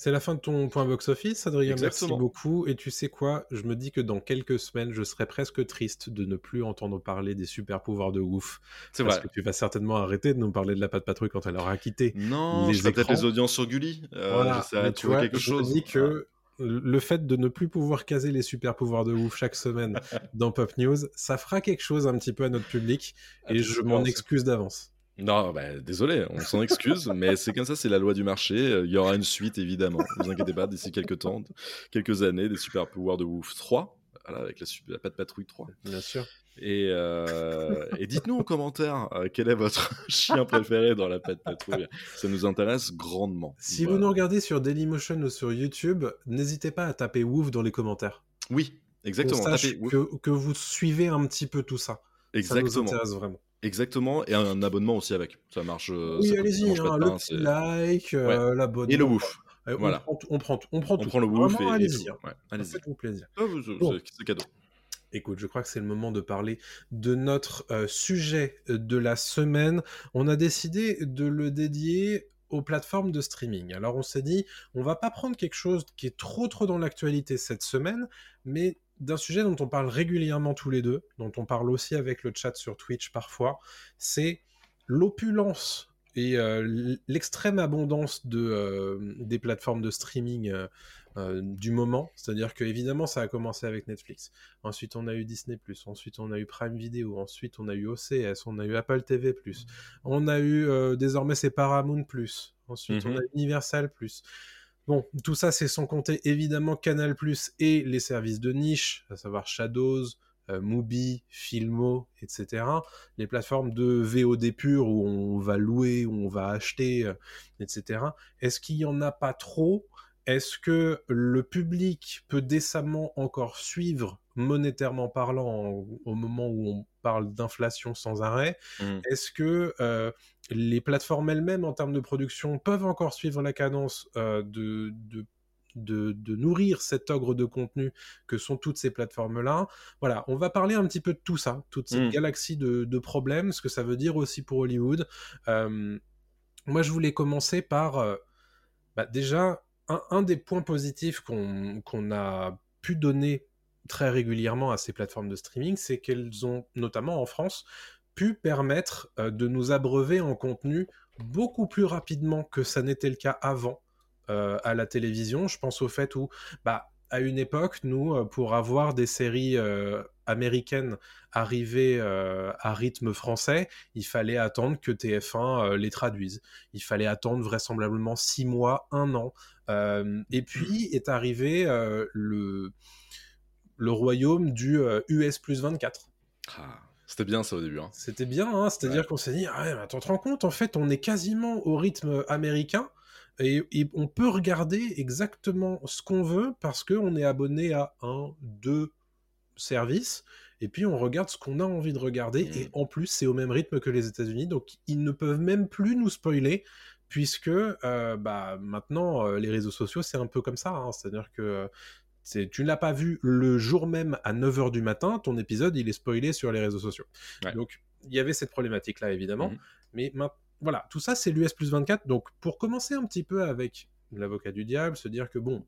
C'est la fin de ton point box-office, Adrien. Exactement. Merci beaucoup. Et tu sais quoi Je me dis que dans quelques semaines, je serais presque triste de ne plus entendre parler des super pouvoirs de ouf. C'est Parce vrai. que tu vas certainement arrêter de nous parler de la patte patrouille quand elle aura quitté. Non, les je peut-être les audiences sur Gulli. Euh, Voilà. Mais tu trouver vois, quelque je chose. me dis que le fait de ne plus pouvoir caser les super pouvoirs de ouf chaque semaine *laughs* dans Pop News, ça fera quelque chose un petit peu à notre public. Ah, et je m'en ça. excuse d'avance. Non, bah, désolé, on s'en excuse, *laughs* mais c'est comme ça, c'est la loi du marché. Il y aura une suite, évidemment. Ne vous inquiétez pas, d'ici quelques temps, quelques années, des super pouvoirs de ouf 3, voilà, avec la, super, la patte patrouille 3. Bien sûr. Et, euh, et dites-nous en commentaire euh, quel est votre *laughs* chien préféré dans la patte patrouille. Ça nous intéresse grandement. Si Voilà. vous nous regardez sur Dailymotion ou sur YouTube, n'hésitez pas à taper Wouf dans les commentaires. Oui, exactement. Qu'on sache tapez- que, que vous suivez un petit peu tout ça. Ça exactement. nous intéresse vraiment. Exactement. Et un abonnement aussi avec. Ça marche. euh, Oui, ça- ça allez-y, hein, le petit like, euh, l'abonnement. Et le ouf. Euh, on, voilà. prend, tout- on, prend, on prend On tout. prend le Vraiment, et, allez-y. tout. hein. Ouais, allez-y. Faites-vous plaisir. Ah, oui, c'est- Bon. c'est cadeau. Écoute, je crois que c'est le moment de parler de notre euh, sujet de la semaine. On a décidé de le dédier aux plateformes de streaming. Alors on s'est dit, on va pas prendre quelque chose qui est trop trop dans l'actualité cette semaine, mais d'un sujet dont on parle régulièrement tous les deux, dont on parle aussi avec le chat sur Twitch parfois, c'est l'opulence et euh, l'extrême abondance de, euh, des plateformes de streaming euh, du moment. C'est-à-dire que évidemment ça a commencé avec Netflix. Ensuite, on a eu Disney+, ensuite on a eu Prime Video, ensuite on a eu OCS, on a eu Apple TV+, on a eu euh, désormais c'est Paramount+, ensuite Mhm. on a Universal+. Bon, tout ça c'est sans compter évidemment Canal+, et les services de niche, à savoir Shadows, Mubi, Filmo, etc. Les plateformes de VOD pur où on va louer, où on va acheter, euh, etc. Est-ce qu'il y en a pas trop? Est-ce que le public peut décemment encore suivre, monétairement parlant, en- au moment où on parle d'inflation sans arrêt? Mm. Est-ce que euh, les plateformes elles-mêmes, en termes de production, peuvent encore suivre la cadence euh, de, de, de, de nourrir cet ogre de contenu que sont toutes ces plateformes-là Voilà, on va parler un petit peu de tout ça, toute cette Mm. galaxie de, de problèmes, ce que ça veut dire aussi pour Hollywood. Euh, moi, je voulais commencer par... euh, bah, déjà, un, un des points positifs qu'on qu'on a pu donner très régulièrement à ces plateformes de streaming, c'est qu'elles ont, notamment en France, pu permettre euh, de nous abreuver en contenu beaucoup plus rapidement que ça n'était le cas avant euh, à la télévision. Je pense au fait où, bah, à une époque, nous, euh, pour avoir des séries euh, américaines arrivées euh, à rythme français, il fallait attendre que TF1 euh, les traduise. Il fallait attendre vraisemblablement six mois, un an. Et puis est arrivé le, le royaume du US plus 24. Ah, C'était bien ça au début. hein. C'était bien, hein c'est-à-dire Ouais. qu'on s'est dit, ah attends, tu te rends compte, en fait, on est quasiment au rythme américain et, et on peut regarder exactement ce qu'on veut parce qu'on est abonné à un, deux services et puis on regarde ce qu'on a envie de regarder et en plus, c'est au même rythme que les États-Unis, donc ils ne peuvent même plus nous spoiler puisque euh, bah, maintenant, euh, les réseaux sociaux, c'est un peu comme ça, hein, c'est-à-dire que euh, tu ne l'as pas vu le jour même à 9h du matin, ton épisode, il est spoilé sur les réseaux sociaux. Ouais. Donc, il y avait cette problématique-là, évidemment. Mhm. Mais main- voilà, tout ça, c'est l'US plus 24. Donc, pour commencer un petit peu avec l'avocat du diable, se dire que, bon,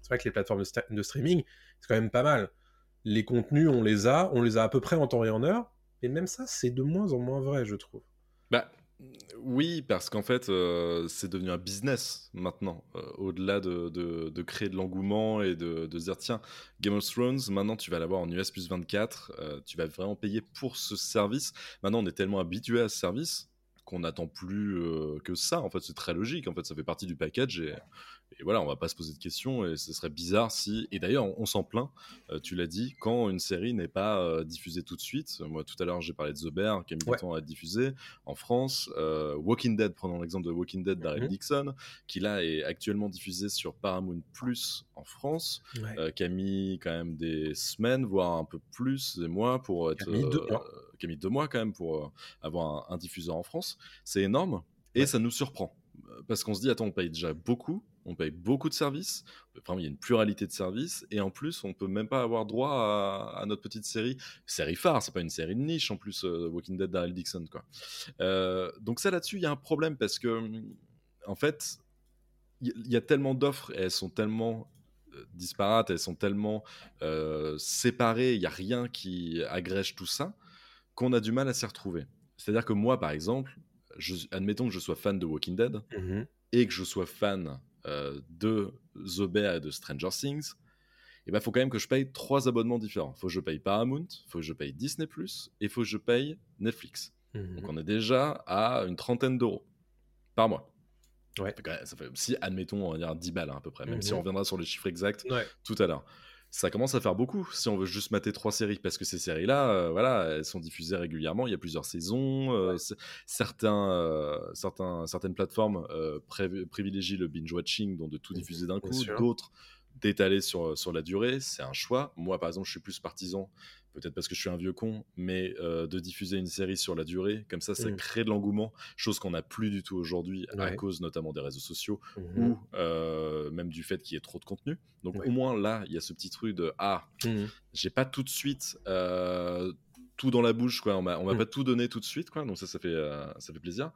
c'est vrai que les plateformes de, streaming, c'est quand même pas mal. Les contenus, on les a, on les a à peu près en temps et en heure. Et même ça, c'est de moins en moins vrai, je trouve. Bah, oui, parce qu'en fait, euh, c'est devenu un business maintenant. Euh, Au-delà de, créer de l'engouement et de, de se dire, tiens, Game of Thrones, maintenant tu vas l'avoir en US plus 24, euh, tu vas vraiment payer pour ce service. Maintenant, on est tellement habitué à ce service qu'on n'attend plus euh, que ça. En fait, c'est très logique. En fait, ça fait partie du package et, et voilà, on va pas se poser de questions et ce serait bizarre si. Et d'ailleurs, on, on s'en plaint. euh, tu l'as dit, quand une série n'est pas euh, diffusée tout de suite. Moi, tout à l'heure, j'ai parlé de The Bear qui a mis Ouais. du temps à être diffusé en France. Walking Dead, prenons l'exemple de Walking Dead d'Ariel Mhm. Dixon, qui là est actuellement diffusé sur Paramount Plus en France, qui a mis quand même des semaines, voire un peu plus, des mois pour être. Qui a mis deux mois. Qui a mis deux mois quand même pour euh, avoir un, un diffuseur en France. C'est énorme et Ouais. ça nous surprend. Euh, Parce qu'on se dit, attends, on paye déjà beaucoup on paye beaucoup de services. Enfin, il y a une pluralité de services. Et en plus, on peut même pas avoir droit à, à notre petite série. Série phare, c'est pas une série de niche en plus, euh, Walking Dead d'Ariel Dixon. Quoi. Euh, donc, ça là-dessus, il y a un problème parce que, en fait, il y, y, a tellement d'offres et elles sont tellement euh, disparates, elles sont tellement séparées, il n'y a rien qui agrège tout ça, qu'on a du mal à s'y retrouver. C'est-à-dire que moi, par exemple, je, admettons que je sois fan de Walking Dead Mhm. et que je sois fan euh, de The Bear et de Stranger Things, il ben, faut quand même que je paye trois abonnements différents. Il faut que je paye Paramount, il faut que je paye Disney+, et il faut que je paye Netflix. Mhm. Donc on est déjà à une trentaine d'euros par mois. Ouais. Ça fait, ça fait- si, admettons, on va dire 10 balles hein, à peu près, même si Mhm. on reviendra sur les chiffres exacts Ouais. tout à l'heure. Ça commence à faire beaucoup si on veut juste mater trois séries, parce que ces séries-là, euh, voilà, elles sont diffusées régulièrement, il y a plusieurs saisons, euh, certains, euh, certains, certaines plateformes privilégient le binge-watching, donc de tout Mhm, diffuser d'un coup, d'autres d'étaler sur, sur la durée, c'est un choix. Moi, par exemple, je suis plus partisan, peut-être parce que je suis un vieux con, mais euh, de diffuser une série sur la durée, comme ça, ça Mhm. crée de l'engouement, chose qu'on n'a plus du tout aujourd'hui à cause notamment des réseaux sociaux Mhm. ou euh, même du fait qu'il y ait trop de contenu. Donc Ouais. au moins là, il y a ce petit truc de ah, Mhm. j'ai pas tout de suite euh, tout dans la bouche quoi. On m'a on m'a Mm. pas tout donné tout de suite quoi. Donc ça ça fait euh, ça fait plaisir.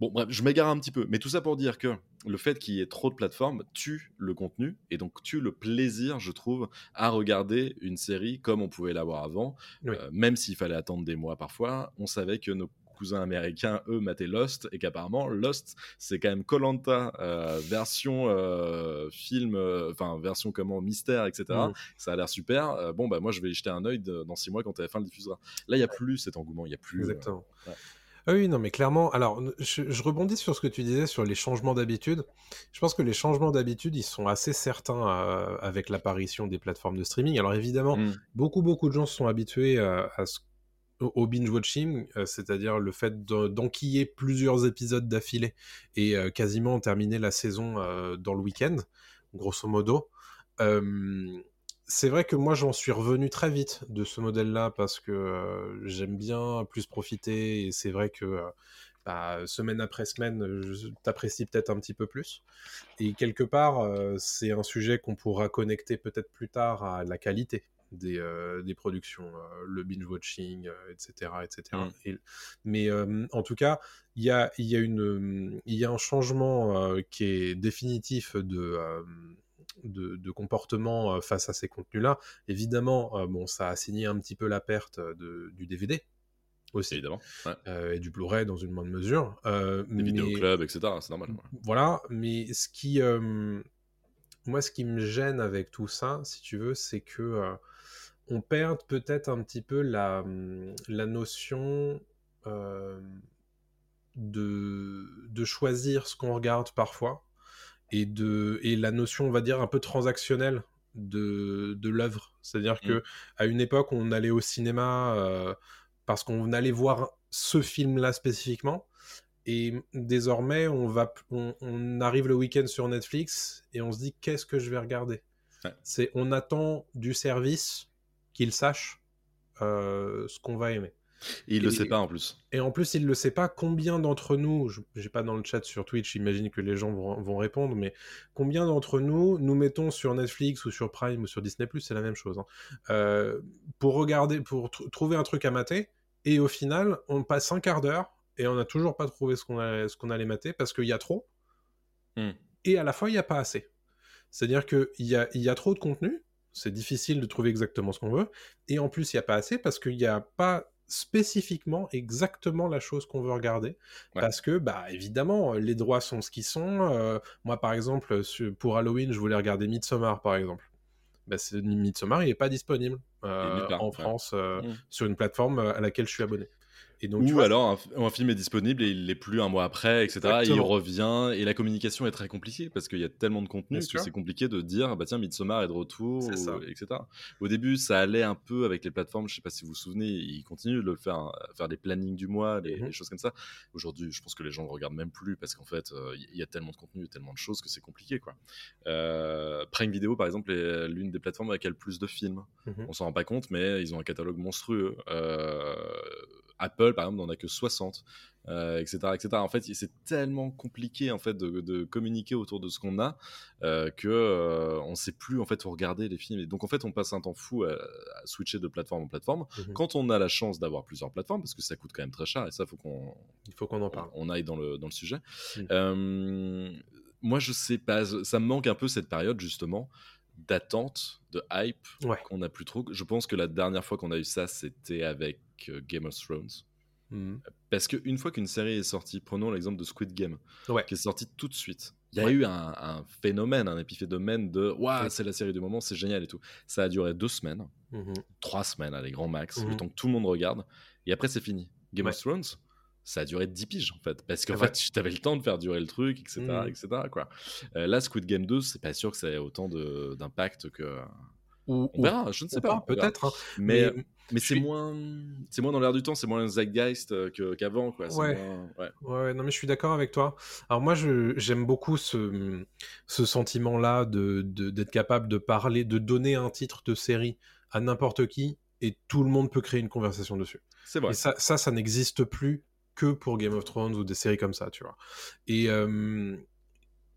Bon bref, je m'égare un petit peu, mais tout ça pour dire que le fait qu'il y ait trop de plateformes tue le contenu et donc tue le plaisir, je trouve, à regarder une série comme on pouvait l'avoir avant, Oui. Euh, même s'il fallait attendre des mois parfois. On savait que nos cousins américains, eux, mataient Lost, et qu'apparemment, Lost, c'est quand même Colanta version euh, film, euh, enfin, version comment, mystère, etc. Ça a l'air super. Euh, bon, bah, moi, je vais y jeter un œil de- dans six mois quand TF1 le diffusera. Là, il n'y a plus cet engouement, il n'y a plus. euh, Exactement. ouais. Ah oui, non, mais clairement, alors, je, je rebondis sur ce que tu disais sur les changements d'habitude. Je pense que les changements d'habitude, ils sont assez certains euh, avec l'apparition des plateformes de streaming. Alors évidemment, Mm. beaucoup, beaucoup de gens sont habitués euh, à ce- au, binge-watching, euh, c'est-à-dire le fait de- d'enquiller plusieurs épisodes d'affilée et euh, quasiment terminer la saison euh, dans le week-end, grosso modo. C'est vrai que moi j'en suis revenu très vite de ce modèle-là parce que j'aime bien plus profiter et c'est vrai que bah, semaine après semaine, je t'apprécies peut-être un petit peu plus. Et quelque part, c'est un sujet qu'on pourra connecter peut-être plus tard à la qualité des, euh, des productions, euh, le binge-watching, euh, etc. etc. Mm. Et- mais en tout cas, il y a, y, a une, y a un changement qui est définitif de... de, de comportement face à ces contenus-là. Évidemment, euh, bon, ça a signé un petit peu la perte de, du DVD aussi, Évidemment. Ouais. euh, et du Blu-ray dans une moindre mesure. Euh, Des mais- vidéoclubs, etc. C'est normal. ouais. voilà, mais ce qui, moi, ce qui me gêne avec tout ça, si tu veux, c'est que on perd peut-être un petit peu la, hum, la notion euh, de, de choisir ce qu'on regarde parfois et, de, et la notion, on va dire, un peu transactionnelle de, de l'œuvre. C'est-à-dire que Mm. à une époque, on allait au cinéma euh, parce qu'on allait voir ce film-là spécifiquement. Et désormais, on, va, on, on arrive le week-end sur Netflix et on se dit qu'est-ce que je vais regarder? Ouais. C'est on attend du service qu'il sache euh, ce qu'on va aimer. Et il le Et- sait pas en plus. Et en plus, il ne le sait pas combien d'entre nous, je j'ai pas dans le chat sur Twitch, j'imagine que les gens vont, vont répondre, mais combien d'entre nous nous mettons sur Netflix ou sur Prime ou sur Disney c'est la même chose, hein, euh, pour regarder, pour tr- trouver un truc à mater, et au final, on passe un quart d'heure et on n'a toujours pas trouvé ce qu'on a- ce qu'on allait mater parce qu'il y a trop, Hmm. et à la fois il n'y a pas assez. C'est-à-dire qu'il y a, il y a trop de contenu, c'est difficile de trouver exactement ce qu'on veut, et en plus il n'y a pas assez parce qu'il n'y a pas spécifiquement exactement la chose qu'on veut regarder Ouais. parce que bah évidemment les droits sont ce qu'ils sont Euh, moi par exemple pour Halloween je voulais regarder Midsommar par exemple bah, c'est- Midsommar il est pas disponible euh, part, en ouais. France euh, Mm. sur une plateforme à laquelle je suis abonné et donc tu Ou vois, alors un, film est disponible et il l'est plus un mois après, etc. Et il revient et la communication est très compliquée parce qu'il y a tellement de contenu Bien que c'est compliqué de dire bah tiens Midsommar est de retour, ou- etc. Au début ça allait un peu avec les plateformes, je sais pas si vous vous souvenez, ils continuent de le faire, faire des plannings du mois, des, Mhm. des choses comme ça. Aujourd'hui je pense que les gens le regardent même plus parce qu'en fait euh, il y a tellement de contenu, et tellement de choses que c'est compliqué quoi. Euh, Prime Video par exemple est l'une des plateformes avec le plus de films. Mhm. On s'en rend pas compte mais ils ont un catalogue monstrueux. Euh, Apple, par exemple, n'en a que 60, etc., etc. En fait, c'est tellement compliqué en fait de, de communiquer autour de ce qu'on a que on ne sait plus en fait où regarder les films. Et donc en fait, on passe un temps fou à, switcher de plateforme en plateforme. Mhm. Quand on a la chance d'avoir plusieurs plateformes, parce que ça coûte quand même très cher, et ça, faut qu'on Il faut qu'on en parle. on aille dans le, dans le sujet. Mm. Euh, moi, je sais pas, ça me manque un peu cette période justement d'attente, de hype Ouais. qu'on n'a plus trop. Je pense que la dernière fois qu'on a eu ça, c'était avec euh, Game of Thrones. Mhm. Parce qu'une fois qu'une série est sortie, prenons l'exemple de Squid Game, Ouais. qui est sortie tout de suite. Il y a Ouais. eu un, un phénomène, un épiphénomène de Waouh, Ouais. c'est la série du moment, c'est génial et tout. Ça a duré deux semaines, Mhm. trois semaines, allez, grand max, le Mhm. temps que tout le monde regarde. Et après, c'est fini. Game of Thrones, ça a duré 10 piges en fait. Parce qu'en fait, tu avais le temps de faire durer le truc, etc. Mhm. etc. Quoi. Euh, là, Squid Game 2, c'est pas sûr que ça ait autant d'impact que. Ou, On ou- verra, je ne sais pas. on peut-être. hein. Mais, Mais- mais, je c'est suis- moins, c'est moins dans l'air du temps, c'est moins zeitgeist euh, qu'avant. quoi. Ouais. moins- ouais. Ouais, non, mais je suis d'accord avec toi. Alors moi, je, j'aime beaucoup ce, ce sentiment-là de, de- d'être capable de parler, de donner un titre de série à n'importe qui et tout le monde peut créer une conversation dessus. C'est vrai. Et ça, ça, ça n'existe plus que pour Game of Thrones ou des séries comme ça, tu vois. Et, euh,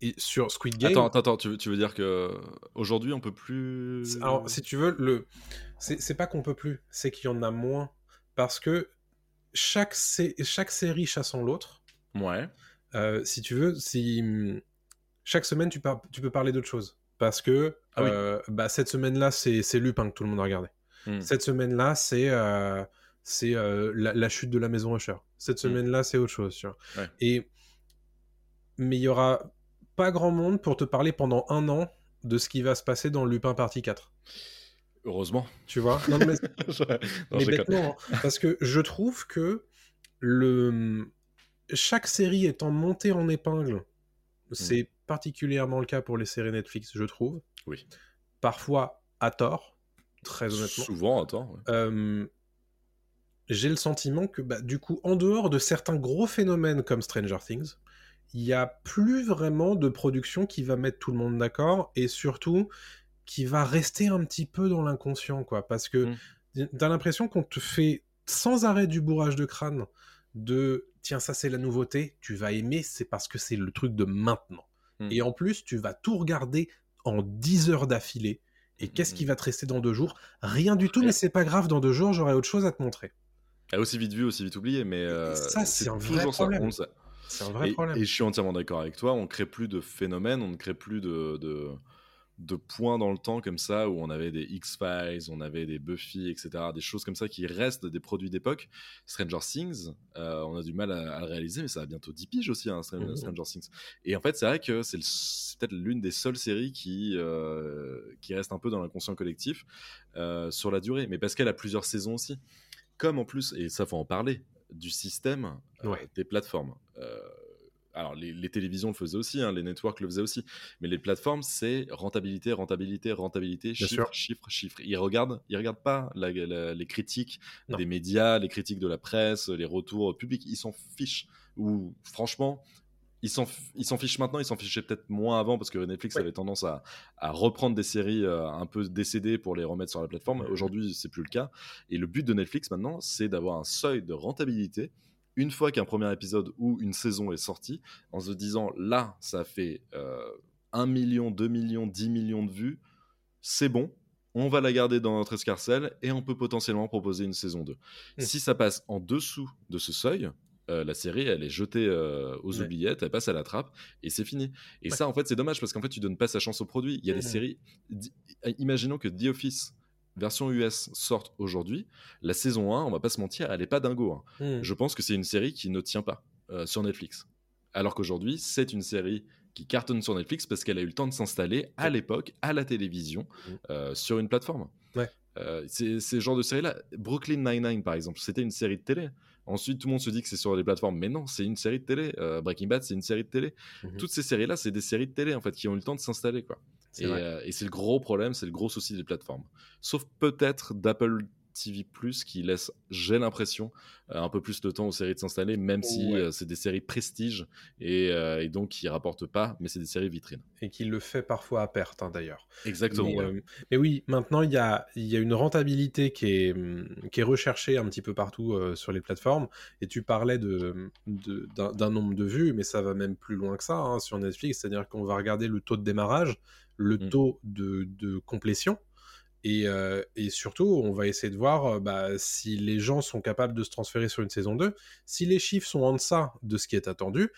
et sur Squid Game, Attends, attends, tu veux, tu veux dire que aujourd'hui on peut plus. alors si tu veux, le, c'est, pas qu'on peut plus, c'est qu'il y en a moins parce que chaque, sé- chaque série chassant l'autre. Ouais. Euh, si tu veux, si chaque semaine tu, par- tu peux parler d'autre chose. Parce que Ah oui. euh, bah, cette semaine-là, c'est c'est Lupin que tout le monde a regardé. Hmm. Cette semaine-là, c'est euh, c'est la, la chute de la maison Usher. Cette semaine-là, c'est autre chose. Tu vois. Hmm. Ouais. Et... Mais il y aura pas grand monde pour te parler pendant un an de ce qui va se passer dans Lupin partie 4. Heureusement. Tu vois? Non, mais *laughs* non, mais bêtement, hein, parce que je trouve que le chaque série étant montée en épingle, c'est particulièrement le cas pour les séries Netflix, je trouve. Oui. Parfois à tort, très honnêtement. Souvent, attends. ouais. Euh, J'ai le sentiment que bah, du coup, en dehors de certains gros phénomènes comme Stranger Things, il n'y a plus vraiment de production qui va mettre tout le monde d'accord et surtout qui va rester un petit peu dans l'inconscient, quoi. Parce que Mm. t'as l'impression qu'on te fait sans arrêt du bourrage de crâne de tiens, ça c'est la nouveauté, tu vas aimer, c'est parce que c'est le truc de maintenant. Mm. Et en plus, tu vas tout regarder en 10 heures d'affilée. Et qu'est-ce Mm. qui va te rester dans deux jours? Rien du tout, mais c'est pas grave, dans deux jours, j'aurai autre chose à te montrer. Aussi vite vu, aussi vite oublié, mais euh, ça, c'est un vrai toujours ça. problème. on sait. C'est un vrai et, problème. et je suis entièrement d'accord avec toi. On crée plus de phénomènes, on ne crée plus de, de, de points dans le temps comme ça où on avait des X-Files, on avait des Buffy, etc. Des choses comme ça qui restent des produits d'époque. Stranger Things, euh, on a du mal à, à le réaliser, mais ça va bientôt 10 piges aussi, hein, Mhm. Stranger Things. Et en fait, c'est vrai que c'est peut-être l'une des seules séries qui, euh, qui reste un peu dans l'inconscient collectif euh, sur la durée, mais parce qu'elle a plusieurs saisons aussi. Comme en plus, et ça faut en parler, du système euh, Ouais. des plateformes. Euh, alors les, les télévisions le faisaient aussi, hein, les networks le faisaient aussi, mais les plateformes c'est rentabilité, rentabilité, rentabilité, Bien chiffre, sûr. chiffre, chiffre. Ils regardent, ils regardent pas la- la- les critiques Non. des médias, les critiques de la presse, les retours publics, ils s'en fichent. Ou franchement, ils s'en fichent maintenant, ils s'en fichaient peut-être moins avant parce que Netflix Ouais. avait tendance à, à reprendre des séries euh, un peu décédées pour les remettre sur la plateforme. Mhm. Aujourd'hui, c'est plus le cas. Et le but de Netflix maintenant, c'est d'avoir un seuil de rentabilité une fois qu'un premier épisode ou une saison est sorti, en se disant là, ça fait euh, 1 million, 2 millions, 10 millions de vues, c'est bon. On va la garder dans notre escarcelle et on peut potentiellement proposer une saison 2. Mm. Si ça passe en dessous de ce seuil, euh, la série, elle est jetée euh, aux Ouais. oubliettes, elle passe à la trappe et c'est fini. Et Ouais. ça, en fait, c'est dommage parce qu'en fait, tu donnes pas sa chance au produit. Il y a des séries. di- Imaginons que The Office version US sorte aujourd'hui. La saison 1, on va pas se mentir, elle est pas dingo. hein. Hmm. Je pense que c'est une série qui ne tient pas euh, sur Netflix. Alors qu'aujourd'hui, c'est une série qui cartonne sur Netflix parce qu'elle a eu le temps de s'installer à l'époque, à la télévision, euh, sur une plateforme. Ouais. Euh, c'est c'est ce genre de série-là. Brooklyn Nine-Nine, par exemple, c'était une série de télé. Ensuite, tout le monde se dit que c'est sur les plateformes, mais non, c'est une série de télé. Euh, Breaking Bad, c'est une série de télé. Mhm. Toutes ces séries-là, c'est des séries de télé, en fait, qui ont eu le temps de s'installer, quoi. Et, euh, et c'est le gros problème, c'est le gros souci des plateformes. Sauf peut-être d'Apple TV+, qui laisse, j'ai l'impression, euh, un peu plus de temps aux séries de s'installer, même si Ouais. euh, c'est des séries prestige et, euh, et donc qui rapportent pas, mais c'est des séries vitrines. Et qui le fait parfois à perte, hein, d'ailleurs. Exactement. Mais, ouais. mais oui, maintenant, il y a, il y a une rentabilité qui est, hum, qui est recherchée un petit peu partout sur les plateformes. Et tu parlais de, de- d'un, d'un nombre de vues, mais ça va même plus loin que ça hein, sur Netflix. C'est-à-dire qu'on va regarder le taux de démarrage, le Mm. taux de, de complétion. Et, euh, et surtout, on va essayer de voir euh, bah, si les gens sont capables de se transférer sur une saison 2. Si les chiffres sont en deçà de ce qui est attendu,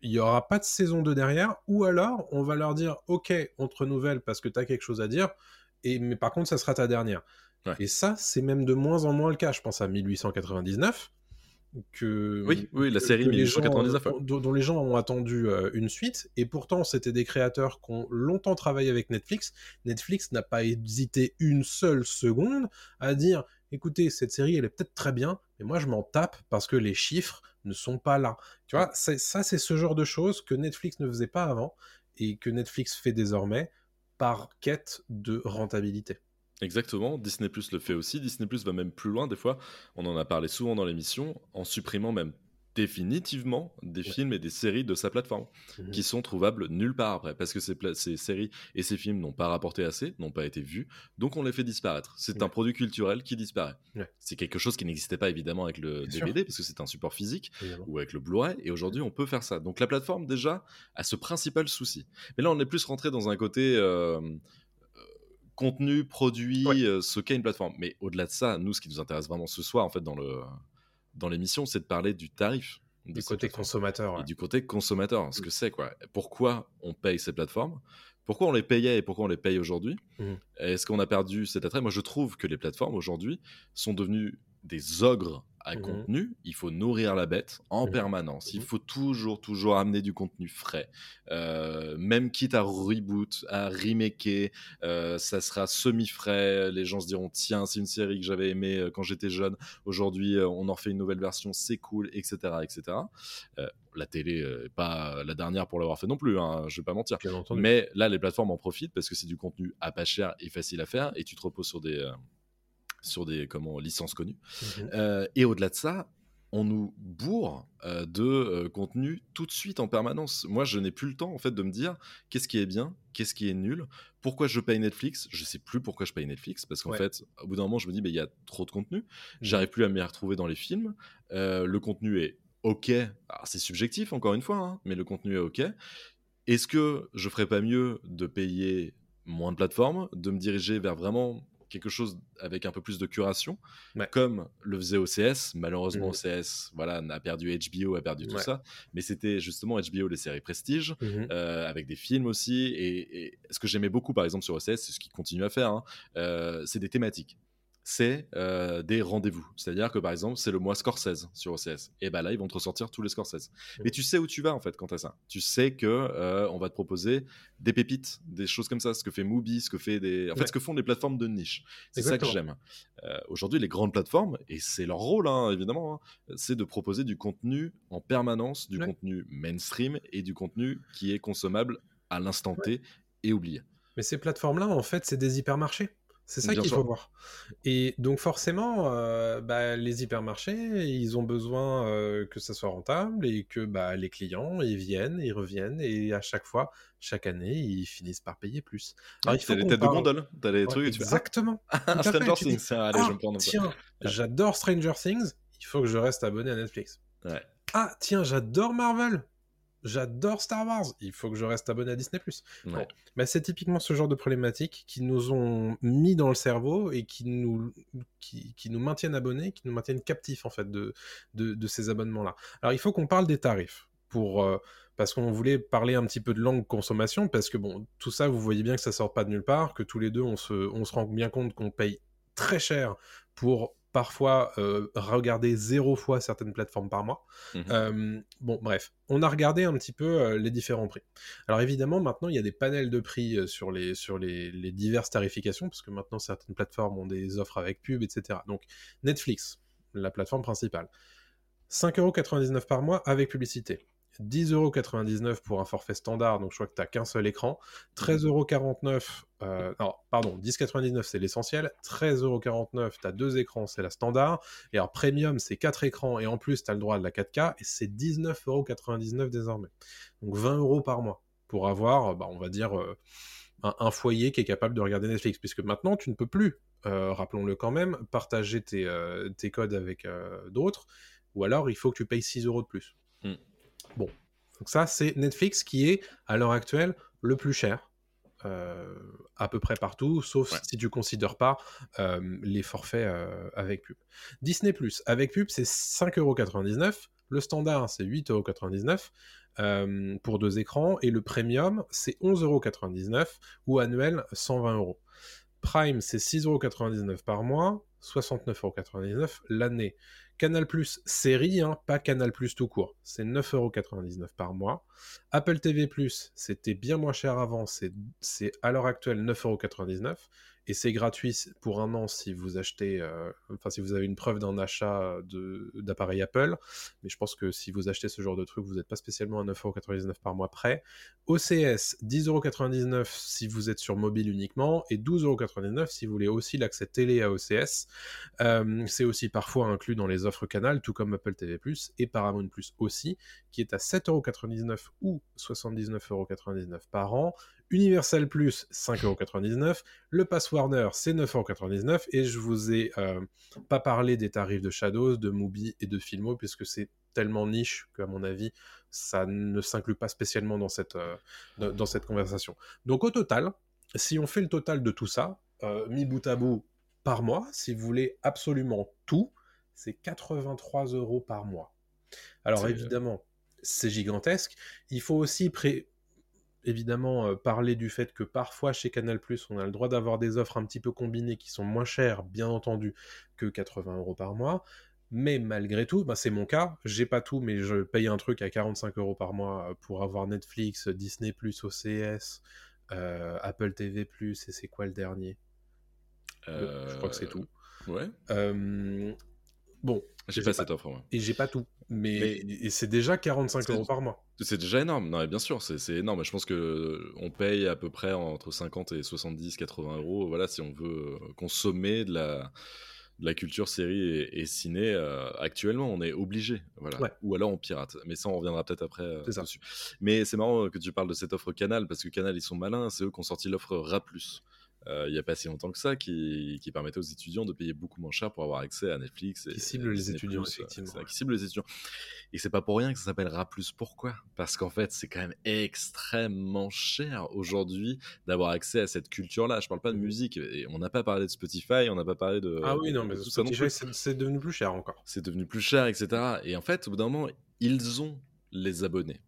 il n'y aura pas de saison 2 derrière, ou alors on va leur dire ok, on te renouvelle parce que tu as quelque chose à dire, et, mais par contre ça sera ta dernière. Ouais. Et ça, c'est même de moins en moins le cas. Je pense à 1899, que, Oui, oui, la série que les gens, 1899, ouais. dont, dont les gens ont attendu euh, une suite, et pourtant c'était des créateurs qui ont longtemps travaillé avec Netflix. Netflix n'a pas hésité une seule seconde à dire écoutez, cette série elle est peut-être très bien, mais moi je m'en tape parce que les chiffres ne sont pas là. Tu vois, ça c'est ce genre de choses que Netflix ne faisait pas avant et que Netflix fait désormais par quête de rentabilité. Exactement, Disney Plus le fait aussi. Disney Plus va même plus loin, des fois, on en a parlé souvent dans l'émission, en supprimant même définitivement des films et des séries de sa plateforme Mhm. qui sont trouvables nulle part après parce que ces, séries et ces films n'ont pas rapporté assez, n'ont pas été vus, donc on les fait disparaître. C'est un produit culturel qui disparaît. Ouais. C'est quelque chose qui n'existait pas évidemment avec le Bien sûr. DVD parce que c'est un support physique évidemment. ou avec le Blu-ray et aujourd'hui on peut faire ça. Donc la plateforme déjà a ce principal souci. Mais là on est plus rentré dans un côté euh, contenu, produit, Ouais. euh, ce qu'est une plateforme. Mais au-delà de ça, nous ce qui nous intéresse vraiment ce soir en fait dans le dans l'émission, c'est de parler du tarif Du côté consommateur. et ouais. du côté consommateur, ce Mm. que c'est quoi. Pourquoi on paye ces plateformes? Pourquoi on les payait et pourquoi on les paye aujourd'hui? Mhm. Est-ce qu'on a perdu cet attrait? Moi, je trouve que les plateformes aujourd'hui sont devenues des ogres à Mhm. contenu. Il faut nourrir la bête en Mhm. permanence. Il Mhm. faut toujours, toujours amener du contenu frais. Euh, même quitte à reboot, à remaker, euh, ça sera semi-frais. Les gens se diront tiens, c'est une série que j'avais aimée euh, quand j'étais jeune. Aujourd'hui, on en fait une nouvelle version, c'est cool, etc., etc. Euh, la télé euh, est pas la dernière pour l'avoir fait non plus. Hein, je vais pas mentir. Mais là, les plateformes en profitent parce que c'est du contenu à pas cher et facile à faire et tu te reposes sur des, sur des comment, licences connues. Mhm. Euh, et au-delà de ça, on nous bourre euh, de euh, contenu tout de suite en permanence. Moi, je n'ai plus le temps en fait de me dire qu'est-ce qui est bien, qu'est-ce qui est nul, pourquoi je paye Netflix. Je sais plus pourquoi je paye Netflix parce qu'en Ouais. fait, au bout d'un moment, je me dis, mais il y a trop de contenu. J'arrive plus à m'y retrouver dans les films. Euh, le contenu est ok. C'est subjectif encore une fois, hein, mais le contenu est ok. Est-ce que je ferais pas mieux de payer moins de plateformes, de me diriger vers vraiment quelque chose avec un peu plus de curation, Ouais. comme le faisait OCS. Malheureusement, Mhm. OCS, voilà, a perdu HBO, a perdu tout Ouais. ça, mais c'était justement HBO les séries prestige. Mhm. euh, avec des films aussi. Et, et ce que j'aimais beaucoup, par exemple, sur OCS, c'est ce qu'ils continuent à faire, hein, euh, c'est des thématiques. C'est euh, des rendez-vous. C'est-à-dire que, par exemple, c'est le mois Scorsese sur OCS. Et ben là, ils vont te ressortir tous les Scorsese. Mais tu sais où tu vas, en fait, quant à ça. Tu sais que euh, on va te proposer des pépites, des choses comme ça, ce que fait Mubi, ce que fait des... En fait, ce que font les plateformes de niche. C'est ça que j'aime. Euh, Aujourd'hui, les grandes plateformes, et c'est leur rôle, hein, évidemment, hein, c'est de proposer du contenu en permanence, du Ouais. contenu mainstream et du contenu qui est consommable à l'instant T et oublié. Mais ces plateformes-là, en fait, c'est des hypermarchés. C'est ça qu'il faut voir. Et donc forcément, euh, bah, les hypermarchés, ils ont besoin euh, que ça soit rentable et que bah, les clients, ils viennent, ils reviennent et à chaque fois, chaque année, ils finissent par payer plus. Alors, il faut les têtes de gondole, t'as les Ouais, trucs, et tu fais *laughs* exactement. Ah, fait, Stranger tu dis, Things, allez, Ah, je me tiens, j'adore Stranger Things, il faut que je reste abonné à Netflix. Ouais. Ah, tiens, j'adore Marvel. J'adore Star Wars. Il faut que je reste abonné à Disney+. Ouais. Bon. Bah, c'est typiquement ce genre de problématiques qui nous ont mis dans le cerveau et qui nous, qui, qui nous maintiennent abonnés, qui nous maintiennent captifs en fait de, de, de ces abonnements-là. Alors il faut qu'on parle des tarifs pour euh, parce qu'on voulait parler un petit peu de langue consommation parce que bon tout ça vous voyez bien que ça sort pas de nulle part, que tous les deux on se, on se rend bien compte qu'on paye très cher pour parfois euh, regarder zéro fois certaines plateformes par mois. Mhm. Euh, bon, bref, on a regardé un petit peu euh, les différents prix. Alors évidemment, maintenant, il y a des panels de prix sur, les, sur les, les diverses tarifications, parce que maintenant, certaines plateformes ont des offres avec pub, etc. Donc, Netflix, la plateforme principale, 5,99€ par mois avec publicité. 10,99€ pour un forfait standard, donc je crois que tu n'as qu'un seul écran. 13,49€, euh, non, pardon, 10,99€ c'est l'essentiel. 13,49€, tu as deux écrans, c'est la standard. Et alors Premium, c'est quatre écrans, et en plus, tu as le droit de la 4K, et c'est 19,99€ désormais. Donc 20€ par mois, pour avoir, bah, on va dire, euh, un, foyer qui est capable de regarder Netflix, puisque maintenant, tu ne peux plus, euh, rappelons-le quand même, partager tes, euh, codes avec euh, d'autres, ou alors il faut que tu payes 6 euros de plus. Mm. Bon, donc ça, c'est Netflix qui est, à l'heure actuelle, le plus cher. Euh, à peu près partout, sauf Ouais. si tu considères pas euh, les forfaits euh, avec pub. Disney Plus avec pub, c'est 5,99€. Le standard, c'est 8,99€ euh, pour deux écrans. Et le premium, c'est 11,99€ ou annuel, 120€. Prime, c'est 6,99€ par mois, 69,99€ l'année. Canal Plus série, hein, pas Canal Plus tout court, c'est 9,99€ par mois. Apple TV Plus, c'était bien moins cher avant, c'est c'est à l'heure actuelle 9,99€ et c'est gratuit pour un an si vous achetez, euh, enfin si vous avez une preuve d'un achat d'appareil Apple. Mais je pense que si vous achetez ce genre de truc, vous n'êtes pas spécialement à 9,99€ par mois près. OCS, 10,99€ si vous êtes sur mobile uniquement et 12,99€ si vous voulez aussi l'accès télé à OCS. Euh, c'est aussi parfois inclus dans les offres canal, tout comme Apple TV+, et Paramount+, aussi, qui est à 7,99€ ou 79,99€ par an. Universal Plus, 5,99€. Le Pass Warner, c'est 9,99€. Et je vous ai euh, pas parlé des tarifs de Shadows, de Mubi et de Filmo, puisque c'est tellement niche qu'à mon avis, ça ne s'inclut pas spécialement dans cette, euh, dans- dans cette conversation. Donc au total, si on fait le total de tout ça, euh, mis bout à bout par mois, si vous voulez absolument tout, c'est 83 euros par mois. Alors évidemment, c'est gigantesque. Il faut aussi pré- évidemment euh, parler du fait que parfois chez Canal+, on a le droit d'avoir des offres un petit peu combinées qui sont moins chères, bien entendu, que 80 euros par mois. Mais malgré tout, bah, c'est mon cas. J'ai pas tout, mais je paye un truc à 45 euros par mois euh, pour avoir Netflix, Disney+, OCS, euh, Apple TV+, et c'est quoi le dernier? Euh, Je crois que c'est tout. Ouais. Euh, Bon, J'ai pas pas- cette offre, et j'ai pas tout. Mais, c'est déjà 45 C'est- euros par mois. C'est déjà énorme. Non, mais bien sûr, c'est énorme. Je pense que euh, on paye à peu près entre 50 et 70, 80 euros. Voilà, si on veut euh, consommer de la, de la culture série et, et ciné, euh, actuellement, on est obligé. Voilà. Ouais. Ou alors on pirate. Mais ça, on reviendra peut-être après euh, dessus. Mais c'est marrant que tu parles de cette offre Canal parce que Canal, ils sont malins. C'est eux qui ont sorti l'offre RA. Euh, il n'y a pas si longtemps que ça, qui, qui permettait aux étudiants de payer beaucoup moins cher pour avoir accès à Netflix. Et, Qui cible les étudiants, euh, effectivement, ça, ouais. Qui cible les étudiants. Et c'est pas pour rien que ça s'appelle RA+. Pourquoi? Parce qu'en fait, c'est quand même extrêmement cher aujourd'hui d'avoir accès à cette culture-là. Je parle pas de musique. Et on n'a pas parlé de Spotify, on n'a pas parlé de. ah oui, non, mais tout ça non Spotify, plus. c'est devenu plus cher encore. C'est devenu plus cher, etc. Et en fait, au bout d'un moment, ils ont les abonnés.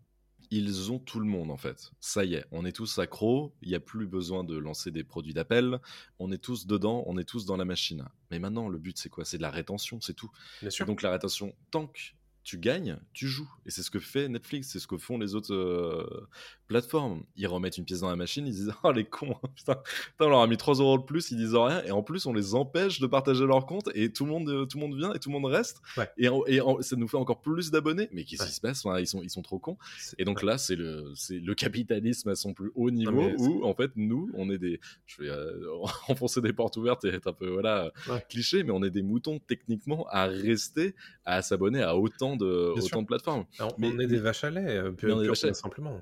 Ils ont tout le monde en fait. Ça y est, on est tous accros. Il n'y a plus besoin de lancer des produits d'appel. On est tous dedans, on est tous dans la machine. Mais maintenant, le but c'est quoi? C'est de la rétention, c'est tout. Bien sûr. donc la rétention, tant que tu gagnes, tu joues. Et c'est ce que fait Netflix, c'est ce que font les autres euh, plateformes. Ils remettent une pièce dans la machine, ils disent *laughs* Oh les cons, putain, putain, on leur a mis 3 euros de plus, ils disent rien. Et en plus, on les empêche de partager leur compte et tout le monde, euh, tout le monde vient et tout le monde reste. Ouais. Et, en- et en- ça nous fait encore plus d'abonnés. Mais qu'est-ce Ouais. qui se passe? Enfin, ils, sont, ils sont trop cons. Et donc ouais. là, c'est le, le capitalisme à son plus haut niveau où, en fait, nous, on est des. Je vais euh, *laughs* enfoncer des portes ouvertes et être un peu, voilà, cliché, mais on est des moutons techniquement à rester, à s'abonner à autant de, Bien autant sûr. de plateformes. Alors, mais- on est des vaches à lait, euh, pure, Mais on est des pure- vaches à lait. simplement.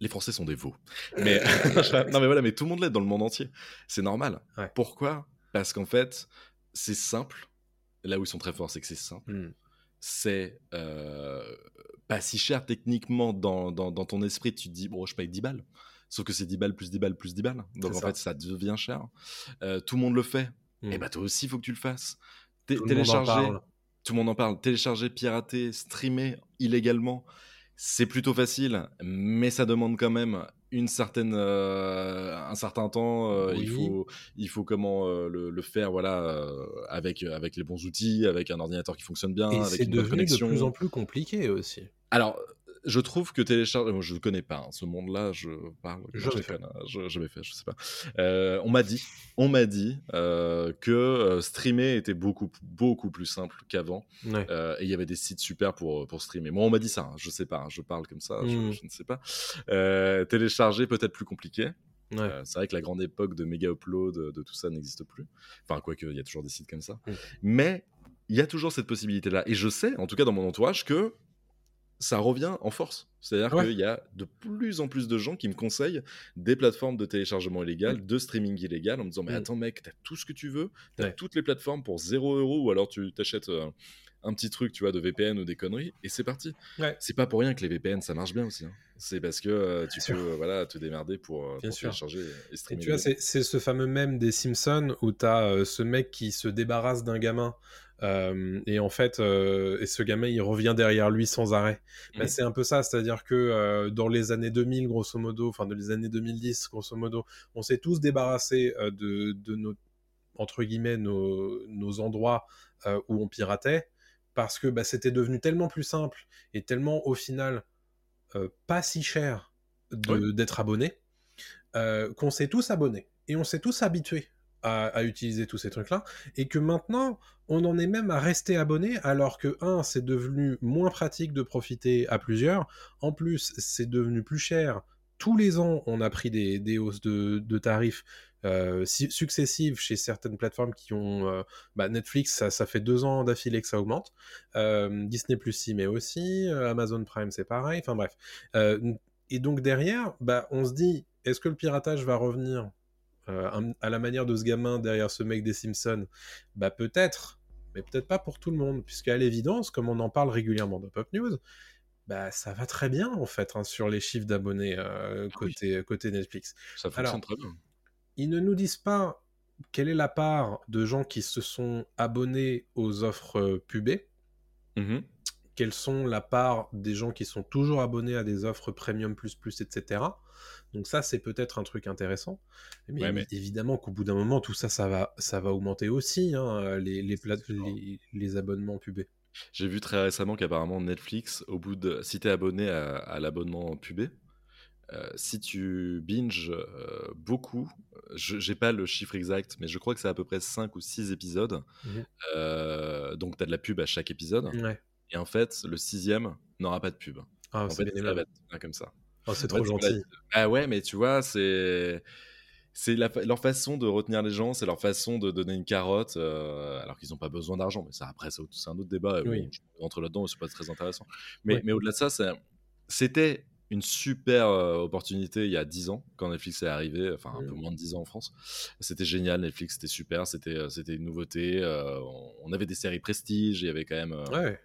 Les Français sont des veaux. Mais, *laughs* non, mais voilà, mais tout le monde l'est dans le monde entier. C'est normal. Ouais. Pourquoi? Parce qu'en fait, c'est simple. Là où ils sont très forts, c'est que c'est simple. Hmm. C'est euh, pas si cher techniquement dans, dans, dans ton esprit. Tu te dis, bon, je paye 10 balles. Sauf que c'est 10 balles plus 10 balles plus 10 balles. Donc en ça. fait, ça devient cher. Euh, tout le monde le fait. Hmm. Et bah, toi aussi, il faut que tu le fasses. Télécharger, tout le monde en parle. Télécharger, pirater, streamer illégalement, c'est plutôt facile, mais ça demande quand même une certaine, euh, un certain temps. euh, Il faut, il faut comment euh, le, le faire, voilà, avec avec les bons outils, avec un ordinateur qui fonctionne bien, Et avec c'est une bonne devenu de plus en plus compliqué aussi. Alors, je trouve que télécharger, je ne connais pas hein, ce monde-là, je parle, Je fait. hein, je, je l'ai fait, je sais pas. Euh, on m'a dit, on m'a dit euh, que euh, streamer était beaucoup, beaucoup plus simple qu'avant, Ouais. euh, et il y avait des sites super pour pour streamer. Moi, on m'a dit ça, hein, je sais pas, hein, je parle comme ça, je, Mm. je ne sais pas. Télécharger peut-être plus compliqué. Ouais. Euh, c'est vrai que la grande époque de méga upload, de, de tout ça n'existe plus. Enfin, quoique, il y a toujours des sites comme ça. Mm. Mais il y a toujours cette possibilité-là. Et je sais, en tout cas dans mon entourage, que ça revient en force. C'est-à-dire Ouais. qu'il y a de plus en plus de gens qui me conseillent des plateformes de téléchargement illégal, de streaming illégal, en me disant Mais Mm. attends, mec, t'as tout ce que tu veux, t'as Ouais. toutes les plateformes pour 0 euros, ou alors tu t'achètes euh, un petit truc, tu vois, de VPN ou des conneries, et c'est parti. Ouais. C'est pas pour rien que les VPN ça marche bien aussi. hein. C'est parce que euh, tu Bien peux sûr. voilà, te démerder pour, euh, pour télécharger et Et streamer. tu vois, c'est ce fameux mème des Simpsons où t'as ce mec qui se débarrasse d'un gamin. Euh, et en fait, euh, et ce gamin, il revient derrière lui sans arrêt. Bah, Mhm. c'est un peu ça, c'est-à-dire que euh, dans les années 2000, grosso modo, enfin dans les années 2010, grosso modo, on s'est tous débarrassés de, de nos, entre guillemets, nos, nos endroits où on piratait, parce que bah, c'était devenu tellement plus simple et tellement, au final, pas si cher d'être abonné, qu'on s'est tous abonnés et on s'est tous habitués à, à utiliser tous ces trucs-là, et que maintenant, on en est même à rester abonné, alors que, un, c'est devenu moins pratique de profiter à plusieurs, en plus, c'est devenu plus cher. Tous les ans, on a pris des, hausses de, tarifs euh, si- successives chez certaines plateformes qui ont... euh, bah, Netflix, ça, fait deux ans d'affilée que ça augmente. Euh, Disney Plus si mais aussi. Amazon Prime, c'est pareil. Enfin bref. Et donc derrière, bah, on se dit, est-ce que le piratage va revenir à la manière de ce gamin derrière ce mec des Simpsons? Bah peut-être, mais peut-être pas pour tout le monde, puisqu'à l'évidence, comme on en parle régulièrement dans Pop News, bah ça va très bien en fait hein, sur les chiffres d'abonnés euh, Ah oui. côté, côté Netflix. Ça fonctionne Alors, très bien. Ils ne nous disent pas quelle est la part de gens qui se sont abonnés aux offres euh, pubées, Mhm. Quelles sont la part des gens qui sont toujours abonnés à des offres premium plus plus etc. Donc ça c'est peut-être un truc intéressant. Mais, Ouais, mais- évidemment qu'au bout d'un moment tout ça ça va ça va augmenter aussi hein, les les, les les abonnements pubés. J'ai vu très récemment qu'apparemment Netflix, au bout de, si t'es abonné à, à l'abonnement pubé, euh, si tu binges euh, beaucoup, je j'ai pas le chiffre exact, mais je crois que c'est à peu près 5 ou 6 épisodes. Mhm. Euh, donc t'as de la pub à chaque épisode. Ouais. Et en fait, le sixième n'aura pas de pub. Ah en c'est fait, bien ça va aimable. être bien comme ça. Oh, c'est trop gentil. Ah ouais, mais tu vois, c'est leur façon de retenir les gens, c'est leur façon de donner une carotte, euh, alors qu'ils n'ont pas besoin d'argent. Mais ça, après, c'est un autre débat. bon, Oui. je rentre là-dedans, c'est pas très intéressant. Mais, au-delà de ça, c'était une super euh, opportunité il y a 10 ans, quand Netflix est arrivé, enfin un peu Mm. moins de 10 ans en France. C'était génial, Netflix, c'était super, c'était euh, une nouveauté. euh, on, on avait des séries prestige, il y avait quand même. euh, Ouais.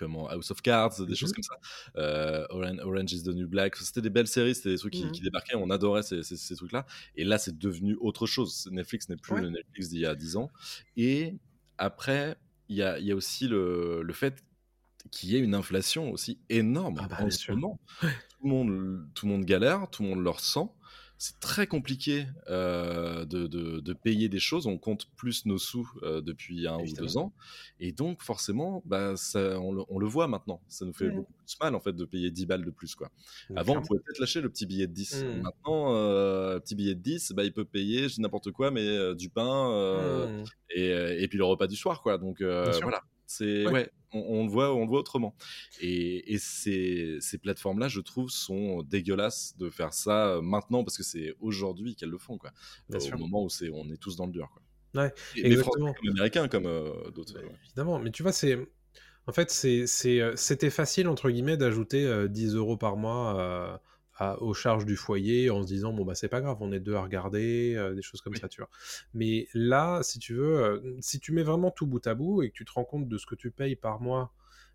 Comment House of Cards, des Mhm. choses comme ça. Euh, Orange, Orange is the New Black. C'était des belles séries, c'était des trucs qui, qui débarquaient. On adorait ces, ces- ces trucs-là. Et là, c'est devenu autre chose. Netflix n'est plus Ouais. le Netflix d'il y a 10 ans. Et après, il y a, il y a aussi le, le fait qu'il y ait une inflation aussi énorme Ah bah, en ce moment. Tout le, monde, tout le monde galère, tout le monde le ressent. C'est très compliqué euh, de, de- de payer des choses. On compte plus nos sous euh, depuis un ou deux ans. Et donc, forcément, bah, ça, on, le, on le voit maintenant. Ça nous fait beaucoup plus mal, en fait, de payer 10 balles de plus. Quoi. Avant, on pouvait peut-être lâcher le petit billet de 10. Mhm. Maintenant, euh, petit billet de 10, bah, il peut payer n'importe quoi, mais du pain Mmh. et, et puis le repas du soir. Quoi. Donc, Bien sûr. voilà. C'est Ouais. ouais, on, on le voit, on le voit autrement. Et, et ces, ces plateformes-là, je trouve, sont dégueulasses de faire ça euh, maintenant parce que c'est aujourd'hui qu'elles le font, quoi. Bien Au sûr. moment où c'est, on est tous dans le dur, quoi. Ouais, Et- exactement. comme américains, comme euh, d'autres. Bah, ouais. Évidemment, mais tu vois, c'est. En fait, euh, c'était facile, entre guillemets, d'ajouter euh, 10 euros par mois à- aux charges du foyer en se disant, bon, bah, c'est pas grave, on est deux à regarder, euh, des choses comme Oui. ça, tu vois. Mais là, si tu veux, euh, si tu mets vraiment tout bout à bout et que tu te rends compte de ce que tu payes par mois,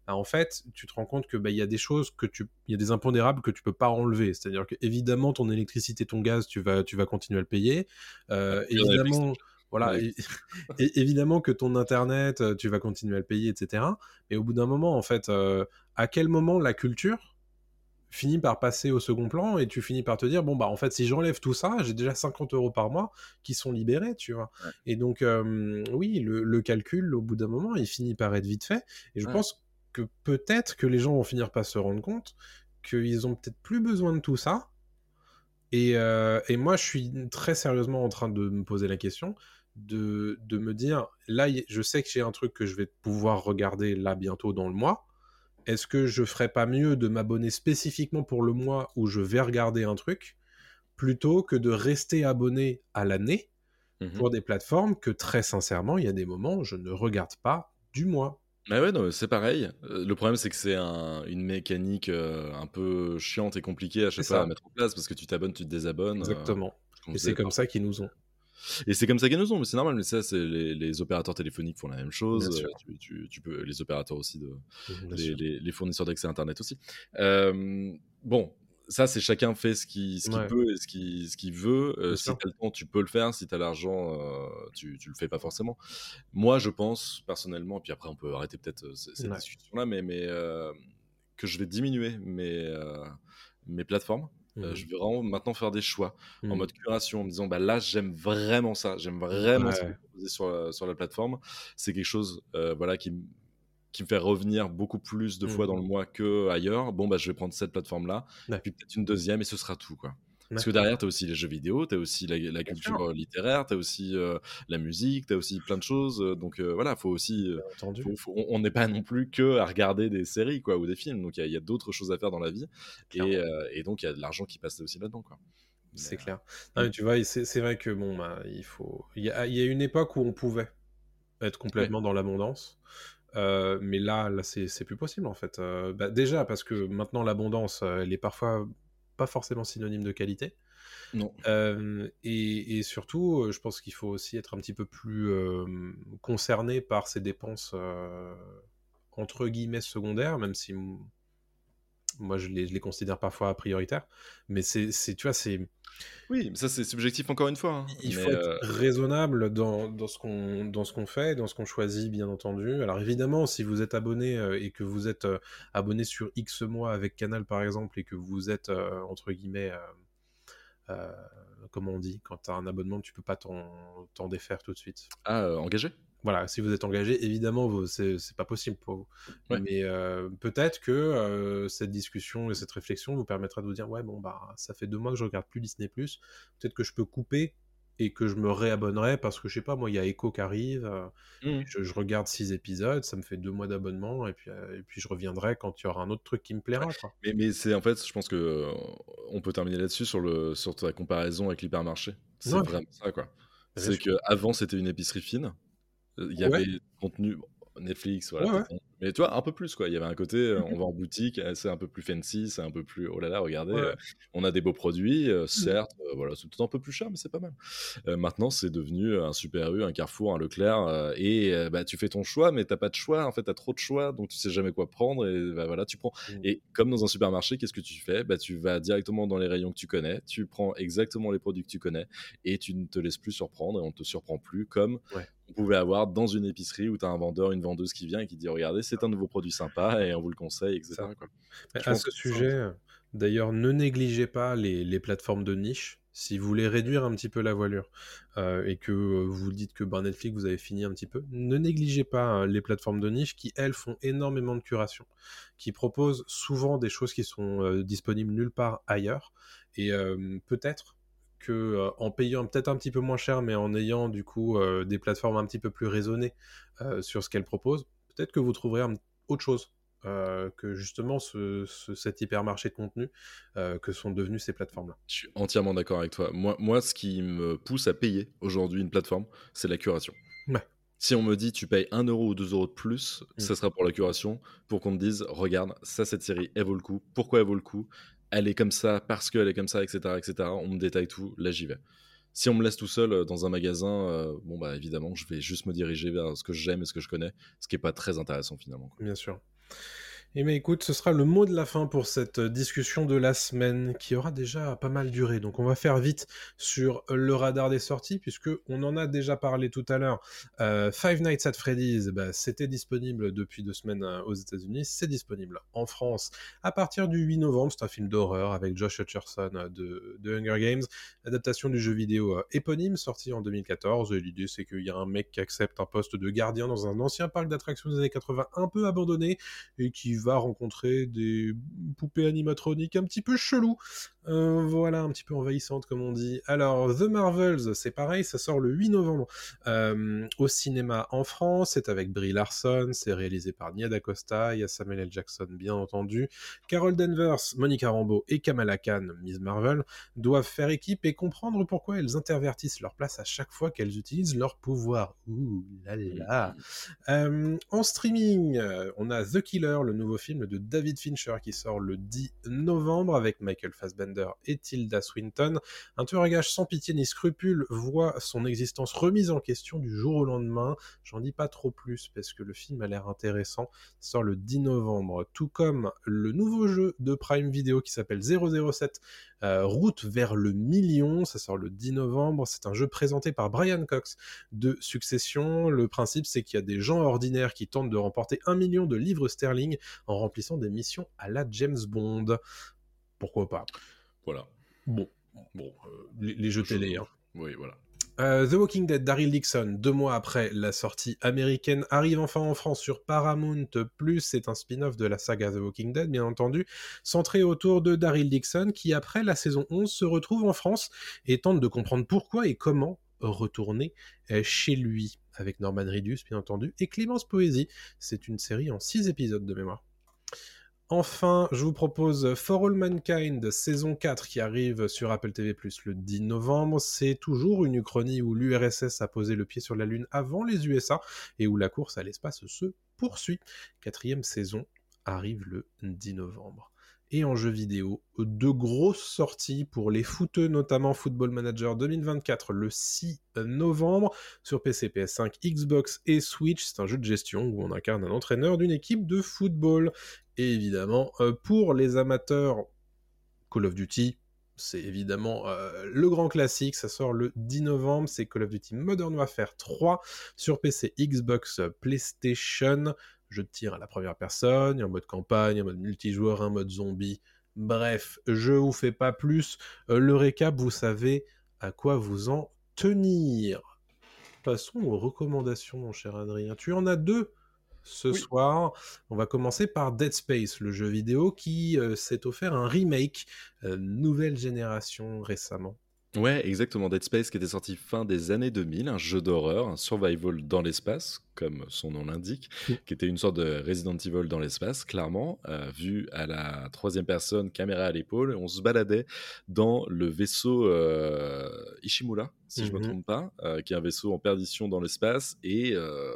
bah, en fait, tu te rends compte que bah, il y a des choses que tu, il y a des impondérables que tu peux pas enlever. C'est-à-dire que évidemment, ton électricité, ton gaz, tu vas, tu vas continuer à le payer. Euh, évidemment, voilà, Ouais. et- et *laughs* évidemment que ton internet, tu vas continuer à le payer, etc. Mais au bout d'un moment, en fait, à quel moment la culture finit par passer au second plan et tu finis par te dire bon bah en fait si j'enlève tout ça j'ai déjà 50 euros par mois qui sont libérés tu vois et donc euh, oui le, le calcul au bout d'un moment il finit par être vite fait et je Ouais. pense que peut-être que les gens vont finir par se rendre compte qu'ils ont peut-être plus besoin de tout ça. Et, euh, et, moi, je suis très sérieusement en train de me poser la question de, de me dire, là, je sais que j'ai un truc que je vais pouvoir regarder là bientôt dans le mois. Est-ce que je ferais pas mieux de m'abonner spécifiquement pour le mois où je vais regarder un truc plutôt que de rester abonné à l'année mmh pour des plateformes que très sincèrement, il y a des moments où je ne regarde pas du mois. Bah ouais, c'est pareil. Euh, le problème, c'est que c'est une mécanique euh, un peu chiante et compliquée à chaque fois à mettre en place parce que tu t'abonnes, tu te désabonnes. Euh, Exactement. et c'est comme ça qu'ils nous ont. Et c'est comme ça qu'ils nous ont, mais c'est normal. Mais ça, c'est les, opérateurs téléphoniques font la même chose. Tu, peux, les opérateurs aussi, de, les, fournisseurs d'accès Internet aussi. bon, ça, c'est chacun fait ce qu'il peut et ce qu'il veut. Euh, si tu as le temps, tu peux le faire. Si tu as l'argent, euh, tu, tu le fais pas forcément. Moi, je pense personnellement, puis après, on peut arrêter peut-être euh, cette discussion-là, mais, mais que je vais diminuer mes, mes plateformes. Mmh je vais vraiment maintenant faire des choix en mmh. mode curation, en me disant bah là j'aime vraiment ça, j'aime vraiment ce que sur, sur la plateforme. C'est quelque chose voilà qui qui me fait revenir beaucoup plus de fois dans le mmh. mois que ailleurs, bon, bah, je vais prendre cette plateforme-là, puis peut-être une deuxième, et ce sera tout, quoi. Parce que derrière, tu as aussi les jeux vidéo, tu as aussi la, culture euh, littéraire, tu as aussi euh, la musique, tu as aussi plein de choses. Euh, donc voilà, faut aussi. on n'est pas non plus que à regarder des séries quoi, ou des films. Donc il y a, d'autres choses à faire dans la vie. Et, et, donc il y a de l'argent qui passe aussi là-dedans. quoi. C'est clair. Non, mais tu vois, c'est vrai que bon, bah, il faut. Il y, a, il y a une époque où on pouvait être complètement dans l'abondance. Euh, mais là, là c'est plus possible en fait. Euh, bah, déjà parce que maintenant l'abondance, euh, elle est parfois pas forcément synonyme de qualité. Non. Et, et, surtout, je pense qu'il faut aussi être un petit peu plus concerné par ces dépenses entre guillemets secondaires, même si moi je les, je les considère parfois prioritaires. Mais c'est, tu vois, c'est oui, mais ça c'est subjectif encore une fois. Hein. Il faut être euh, raisonnable dans, dans ce qu'on dans ce qu'on fait, dans ce qu'on choisit, bien entendu. Alors évidemment, si vous êtes abonné euh, et que vous êtes euh, abonné sur X mois avec Canal par exemple et que vous êtes entre guillemets comment on dit quand tu as un abonnement, tu peux pas t'en défaire tout de suite. Ah, engagé? Voilà, si vous êtes engagé, évidemment, c'est pas possible pour vous. Mais euh, peut-être que euh, cette discussion et cette réflexion vous permettra de vous dire, ouais, bon, bah, ça fait deux mois que je regarde plus Disney+, peut-être que je peux couper et que je me réabonnerai parce que, je sais pas, moi, il y a Echo qui arrive, euh, mmh. je, regarde six épisodes, ça me fait deux mois d'abonnement, et puis, et puis je reviendrai quand il y aura un autre truc qui me plaira. Mais, mais c'est en fait, je pense que on peut terminer là-dessus sur, le, sur ta comparaison avec l'hypermarché. C'est vraiment ça, quoi. C'est qu'avant, c'était une épicerie fine. Il y avait contenu Netflix, voilà. Mais tu vois, un peu plus, quoi. Il y avait un côté, euh, on va en boutique, euh, c'est un peu plus fancy, c'est un peu plus, oh là là, regardez, euh, on a des beaux produits, mmh. certes, voilà, c'est tout un peu plus cher, mais c'est pas mal. maintenant, c'est devenu un Super U, un Carrefour, un Leclerc, et bah, tu fais ton choix, mais t'as pas de choix, en fait, t'as trop de choix, donc tu sais jamais quoi prendre, et bah, voilà, tu prends. Mmh. Et comme dans un supermarché, qu'est-ce que tu fais? Bah, Tu vas directement dans les rayons que tu connais, tu prends exactement les produits que tu connais, et tu ne te laisses plus surprendre, et on ne te surprend plus, comme on pouvait avoir dans une épicerie où tu as un vendeur, une vendeuse qui vient et qui dit regardez, c'est un nouveau produit sympa et on vous le conseille, etc. À ce sujet, d'ailleurs, ne négligez pas les, plateformes de niche. Si vous voulez réduire un petit peu la voilure euh, et que vous dites que ben, Netflix, vous avez fini un petit peu, ne négligez pas hein, les plateformes de niche qui, elles, font énormément de curation, qui proposent souvent des choses qui sont euh, disponibles nulle part ailleurs. Et euh, peut-être que euh, en payant peut-être un petit peu moins cher, mais en ayant du coup euh, des plateformes un petit peu plus raisonnées euh, sur ce qu'elles proposent, peut-être que vous trouverez autre chose que justement ce, cet hypermarché de contenu que sont devenues ces plateformes-là. Je suis entièrement d'accord avec toi. Moi, moi, ce qui me pousse à payer aujourd'hui une plateforme, c'est la curation. Si on me dit tu payes 1 euro ou 2 euros de plus, mmh. ça sera pour la curation, pour qu'on te dise regarde, ça, cette série, elle vaut le coup. Pourquoi elle vaut le coup? Elle est comme ça parce qu'elle est comme ça, etc., etc. On me détaille tout, là j'y vais. Si on me laisse tout seul euh, dans un magasin, euh, bon bah évidemment, je vais juste me diriger vers ce que j'aime et ce que je connais, ce qui est pas très intéressant finalement. Bien sûr. Eh bien écoute, ce sera le mot de la fin pour cette discussion de la semaine qui aura déjà pas mal duré. Donc on va faire vite sur le radar des sorties puisque on en a déjà parlé tout à l'heure. Euh, Five Nights at Freddy's, bah, c'était disponible depuis deux semaines euh, aux États-Unis. C'est disponible en France à partir du 8 novembre. C'est un film d'horreur avec Josh Hutcherson euh, de, Hunger Games, adaptation du jeu vidéo éponyme sorti en 2014. Et l'idée c'est qu'il y a un mec qui accepte un poste de gardien dans un ancien parc d'attractions des années 80 un peu abandonné et qui rencontrer des poupées animatroniques un petit peu chelou. Euh, voilà, un petit peu envahissantes comme on dit. Alors, The Marvels, c'est pareil, ça sort le 8 novembre euh, au cinéma en France. C'est avec Brie Larson, c'est réalisé par Nia DaCosta, il y a Samuel L. Jackson bien entendu. Carol Danvers, Monica Rambeau et Kamala Khan, Miss Marvel, doivent faire équipe et comprendre pourquoi elles intervertissent leur place à chaque fois qu'elles utilisent leur pouvoir. Ouh là là. Euh, en streaming, on a The Killer, le nouveau film de David Fincher qui sort le 10 novembre avec Michael Fassbender et Tilda Swinton. Un tueur à gages sans pitié ni scrupule voit son existence remise en question du jour au lendemain. J'en dis pas trop plus parce que le film a l'air intéressant. Il sort le 10 novembre, tout comme le nouveau jeu de Prime Video qui s'appelle 007 euh, Route vers le million. Ça sort le 10 novembre. C'est un jeu présenté par Brian Cox de Succession. Le principe, c'est qu'il y a des gens ordinaires qui tentent de remporter un million de livres sterling en remplissant des missions à la James Bond. Pourquoi pas? Voilà. Bon, bon, euh, les, jeux télé. Hein. Oui, voilà. Euh, The Walking Dead, Daryl Dixon, deux mois après la sortie américaine, arrive enfin en France sur Paramount+. C'est un spin-off de la saga The Walking Dead, bien entendu, centré autour de Daryl Dixon, qui après la saison 11 se retrouve en France et tente de comprendre pourquoi et comment retourner chez lui, avec Norman Reedus, bien entendu, et Clémence Poésie. C'est une série en six épisodes de mémoire. Enfin, je vous propose For All Mankind, saison 4, qui arrive sur Apple TV+, le 10 novembre. C'est toujours une uchronie où l'URSS a posé le pied sur la Lune avant les USA, et où la course à l'espace se poursuit. Quatrième saison arrive le 10 novembre et en jeu vidéo. De grosses sorties pour les footeux, notamment Football Manager 2024 le 6 novembre sur PC, PS5, Xbox et Switch. C'est un jeu de gestion où on incarne un entraîneur d'une équipe de football. Et évidemment, euh, pour les amateurs Call of Duty, c'est évidemment euh, le grand classique, ça sort le 10 novembre, c'est Call of Duty Modern Warfare 3 sur PC, Xbox, PlayStation jeu de tir à la première personne, en mode campagne, en mode multijoueur, en mode zombie. Bref, je vous fais pas plus. Euh, le récap, vous savez à quoi vous en tenir. Passons aux recommandations, mon cher Adrien. Tu en as deux ce soir. On va commencer par Dead Space, le jeu vidéo qui euh, s'est offert un remake, euh, nouvelle génération récemment. Ouais, exactement. Dead Space qui était sorti fin des années 2000, un jeu d'horreur, un survival dans l'espace, comme son nom l'indique, qui était une sorte de Resident Evil dans l'espace, clairement, euh, vu à la troisième personne, caméra à l'épaule. On se baladait dans le vaisseau euh, Ishimura, si je ne me mhm. trompe pas, euh, qui est un vaisseau en perdition dans l'espace et euh,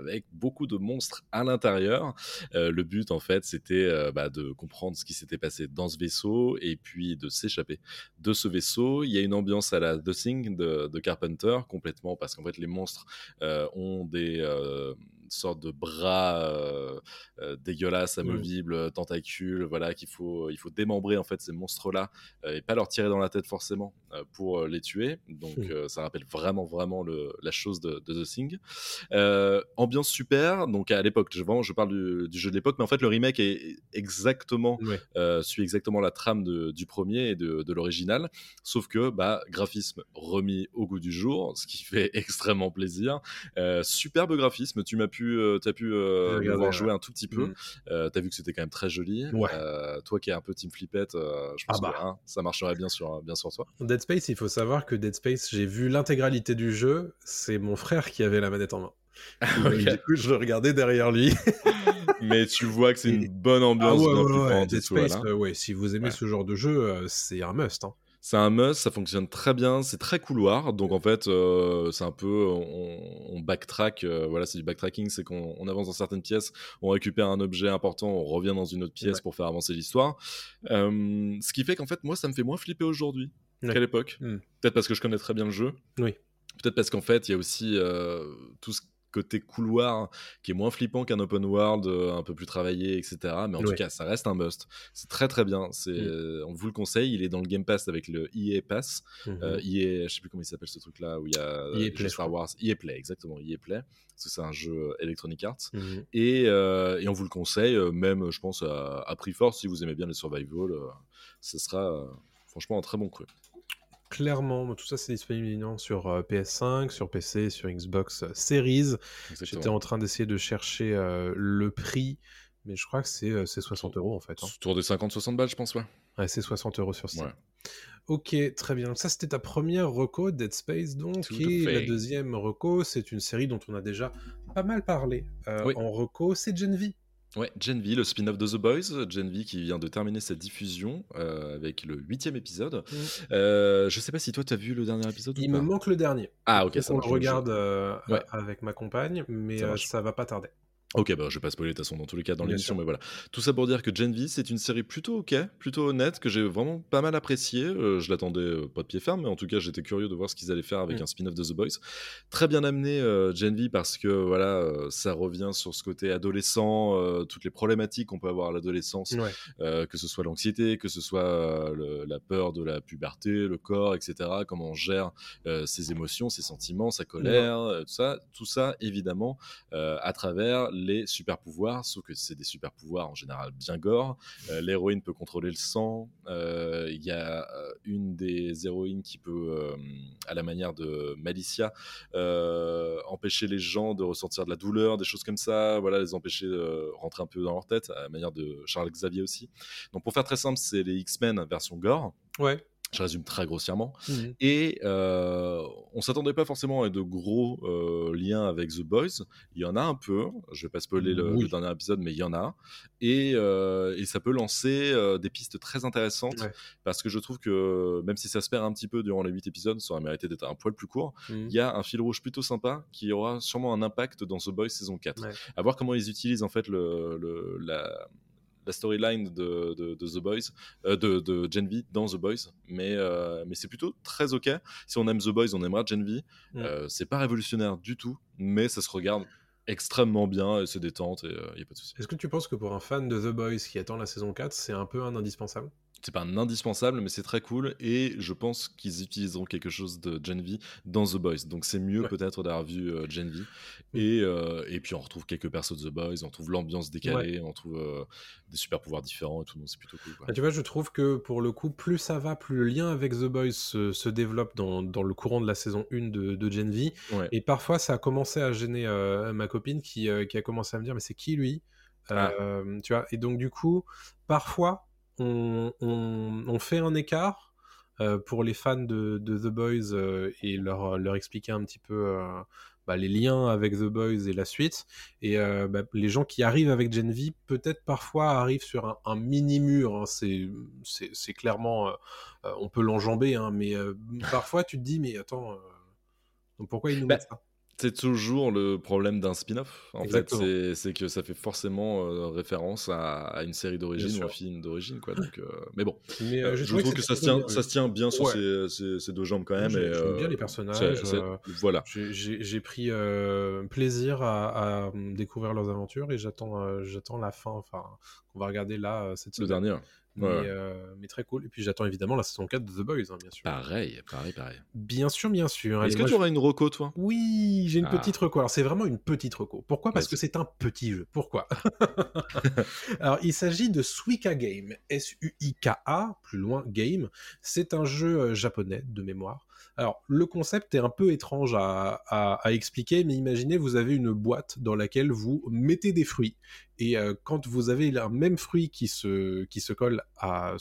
avec beaucoup de monstres à l'intérieur. Euh, le but, en fait, c'était bah, de comprendre ce qui s'était passé dans ce vaisseau et puis de s'échapper de ce vaisseau. Il y a une ambiance à la The Thing de, de Carpenter complètement parce qu'en fait, les monstres ont des sorte de bras euh, euh, dégueulasses, mmh. amovibles, tentacules, voilà, qu'il faut, il faut démembrer en fait ces monstres-là et pas leur tirer dans la tête forcément pour les tuer. Donc mmh. ça rappelle vraiment vraiment le, la chose de, The Thing. ambiance super. Donc à l'époque, je, je parle du, jeu de l'époque, mais en fait le remake est exactement suit exactement la trame du premier et de, de l'original, sauf que bah graphisme remis au goût du jour, ce qui *laughs* fait extrêmement plaisir. superbe graphisme. Tu m'as pu pu, euh, as pu euh, voir jouer un tout petit peu. Mm. Euh, tu as vu que c'était quand même très joli. toi qui es un peu Team Flippette, je pense ah bah. que hein, ça marcherait bien sur, bien sur toi. Dead Space, il faut savoir que Dead Space, j'ai vu l'intégralité du jeu. C'est mon frère qui avait la manette en main. *laughs* Du coup, je le regardais derrière lui. *laughs* Mais tu vois que c'est une bonne ambiance. Ah Dead Space, ouais, si vous aimez ce genre de jeu, c'est un must. Hein. C'est un must, ça fonctionne très bien, c'est très couloir, donc en fait euh, c'est un peu on, backtrack, euh, voilà c'est du backtracking, c'est qu'on avance dans certaines pièces, on récupère un objet important, on revient dans une autre pièce pour faire avancer l'histoire. Euh, ce qui fait qu'en fait moi ça me fait moins flipper aujourd'hui qu'à l'époque. Hmm. Peut-être parce que je connais très bien le jeu. Oui. Peut-être parce qu'en fait il y a aussi tout ce côté couloir qui est moins flippant qu'un open world euh, un peu plus travaillé, etc. Mais en tout cas, ça reste un must. C'est très très bien. C'est, Mm. euh, on vous le conseille. Il est dans le Game Pass avec le EA Pass. Mhm. Euh, EA, je sais plus comment il s'appelle ce truc-là où il y a EA les Play, Star. Wars. EA Play, exactement. EA Play, parce que c'est un jeu Electronic Arts. Mhm. Et, et on vous le conseille, même, je pense, à, à prix fort, si vous aimez bien les survival, ce sera franchement un très bon cru. Clairement, tout ça c'est disponible sur euh, PS5, sur PC, sur Xbox euh, Series. J'étais en train d'essayer de chercher euh, le prix, mais je crois que c'est euh, c'est 60 euros en fait. hein. Autour des 50-60 balles, je pense, ouais. Ouais, c'est 60 euros sur Steam. Ouais. Ok, très bien. Ça, c'était ta première reco, Dead Space, donc. Tout Et la deuxième reco, c'est une série dont on a déjà pas mal parlé euh, Oui. en reco, c'est Gen V. Ouais, Gen V, le spin-off de The Boys, Gen V qui vient de terminer sa diffusion euh, avec le huitième épisode. Mm. Euh, je sais pas si toi t'as vu le dernier épisode ou Il pas me manque le dernier. Ah ok, ça qu'on le regarde euh, Ouais. avec ma compagne, mais Ça ça va pas tarder. Ok, bah je vais pas spoiler de toute façon dans tous les cas dans l'émission, mais voilà. Tout ça pour dire que Gen V, c'est une série plutôt ok, plutôt honnête, que j'ai vraiment pas mal appréciée. Euh, je l'attendais euh, pas de pied ferme, mais en tout cas j'étais curieux de voir ce qu'ils allaient faire avec Mm. un spin-off de The Boys. Très bien amené euh, Gen V parce que voilà, euh, ça revient sur ce côté adolescent, euh, toutes les problématiques qu'on peut avoir à l'adolescence, Ouais. que ce soit l'anxiété, que ce soit le- la peur de la puberté, le corps, etc. Comment on gère ses émotions, ses sentiments, sa colère, tout ça, tout ça évidemment à travers les super pouvoirs, sauf que c'est des super pouvoirs en général bien gore. Euh, L'héroïne peut contrôler le sang. euh, Il y a euh, une des héroïnes qui peut, à la manière de Malicia, empêcher les gens de ressentir de la douleur, des choses comme ça. Voilà, les empêcher de rentrer un peu dans leur tête, à la manière de Charles Xavier aussi. Donc pour faire très simple, c'est les X-Men version gore. Ouais. Je résume très grossièrement. Mhm. Et euh, on s'attendait pas forcément à de gros euh, liens avec The Boys. Il y en a un peu. Je vais pas spoiler le, Oui. le dernier épisode, mais il y en a. Et, euh, et ça peut lancer euh, des pistes très intéressantes Ouais. parce que je trouve que même si ça se perd un petit peu durant les 8 épisodes, ça aurait mérité d'être un poil plus court. Mhm. Il y a un fil rouge plutôt sympa qui aura sûrement un impact dans The Boys saison 4. Ouais. À voir comment ils utilisent en fait le, le- la, la storyline de, de- de The Boys, euh, de, de Gen V dans The Boys. Mais, euh, mais c'est plutôt très ok. Si on aime The Boys, on aimera Gen V. Mm. Euh, c'est pas révolutionnaire du tout, mais ça se regarde extrêmement bien et c'est détente et il y a pas de souci. Est-ce que tu penses que pour un fan de The Boys qui attend la saison 4, c'est un peu un indispensable? C'est pas un indispensable, mais c'est très cool et je pense qu'ils utiliseront quelque chose de Gen V dans The Boys. Donc c'est mieux Ouais. peut-être d'avoir vu euh, Gen V. Mm. Et, euh, et puis on retrouve quelques persos de The Boys, on retrouve l'ambiance décalée, on trouve euh, des super pouvoirs différents et tout, donc c'est plutôt cool. Bah, Tu vois, je trouve que pour le coup, plus ça va, plus le lien avec The Boys se, se développe dans, dans le courant de la saison 1 de, de Gen V. Ouais. Et parfois, ça a commencé à gêner euh, ma copine qui, qui a commencé à me dire Mais c'est qui lui? Ah. Tu vois, et donc, du coup, parfois, on, on, on fait un écart euh, pour les fans de, de The Boys euh, et leur, leur expliquer un petit peu. euh, bah, les liens avec The Boys et la suite. Et bah, les gens qui arrivent avec Gen V, peut-être parfois arrivent sur un, un mini-mur. hein. C'est, clairement. on peut l'enjamber, hein, mais parfois tu te dis, mais attends, pourquoi ils nous Bah, mettent ça? C'est toujours le problème d'un spin-off. En Exactement. fait, c'est- que ça fait forcément euh, référence à, à une série d'origine ou un film d'origine. Quoi. Donc, euh, mais bon, Mais, Euh, je trouve que ça se, tient, bien, ça se tient bien sur ses deux jambes quand même. J'aime bien les personnages, voilà. J'ai- pris plaisir à, à découvrir leurs aventures et j'attends j'attends la fin, enfin, qu'on va regarder là cette Le semaine. dernier. Mais, ouais. euh, mais très cool. Et puis j'attends évidemment la saison 4 de The Boys, hein, bien sûr. Pareil, pareil, pareil. Bien sûr, bien sûr. Est-ce que moi, tu je- auras une reco, toi? Oui, j'ai une Ah. petite reco. Alors c'est vraiment une petite reco. Pourquoi? Parce que c'est un petit jeu. Pourquoi? *laughs* Alors il s'agit de Suika Game, S-U-I-K-A, plus loin Game. C'est un jeu euh, japonais de mémoire. Alors le concept est un peu étrange à, à- à expliquer, mais imaginez vous avez une boîte dans laquelle vous mettez des fruits et euh, quand vous avez un même fruit qui se qui se colle à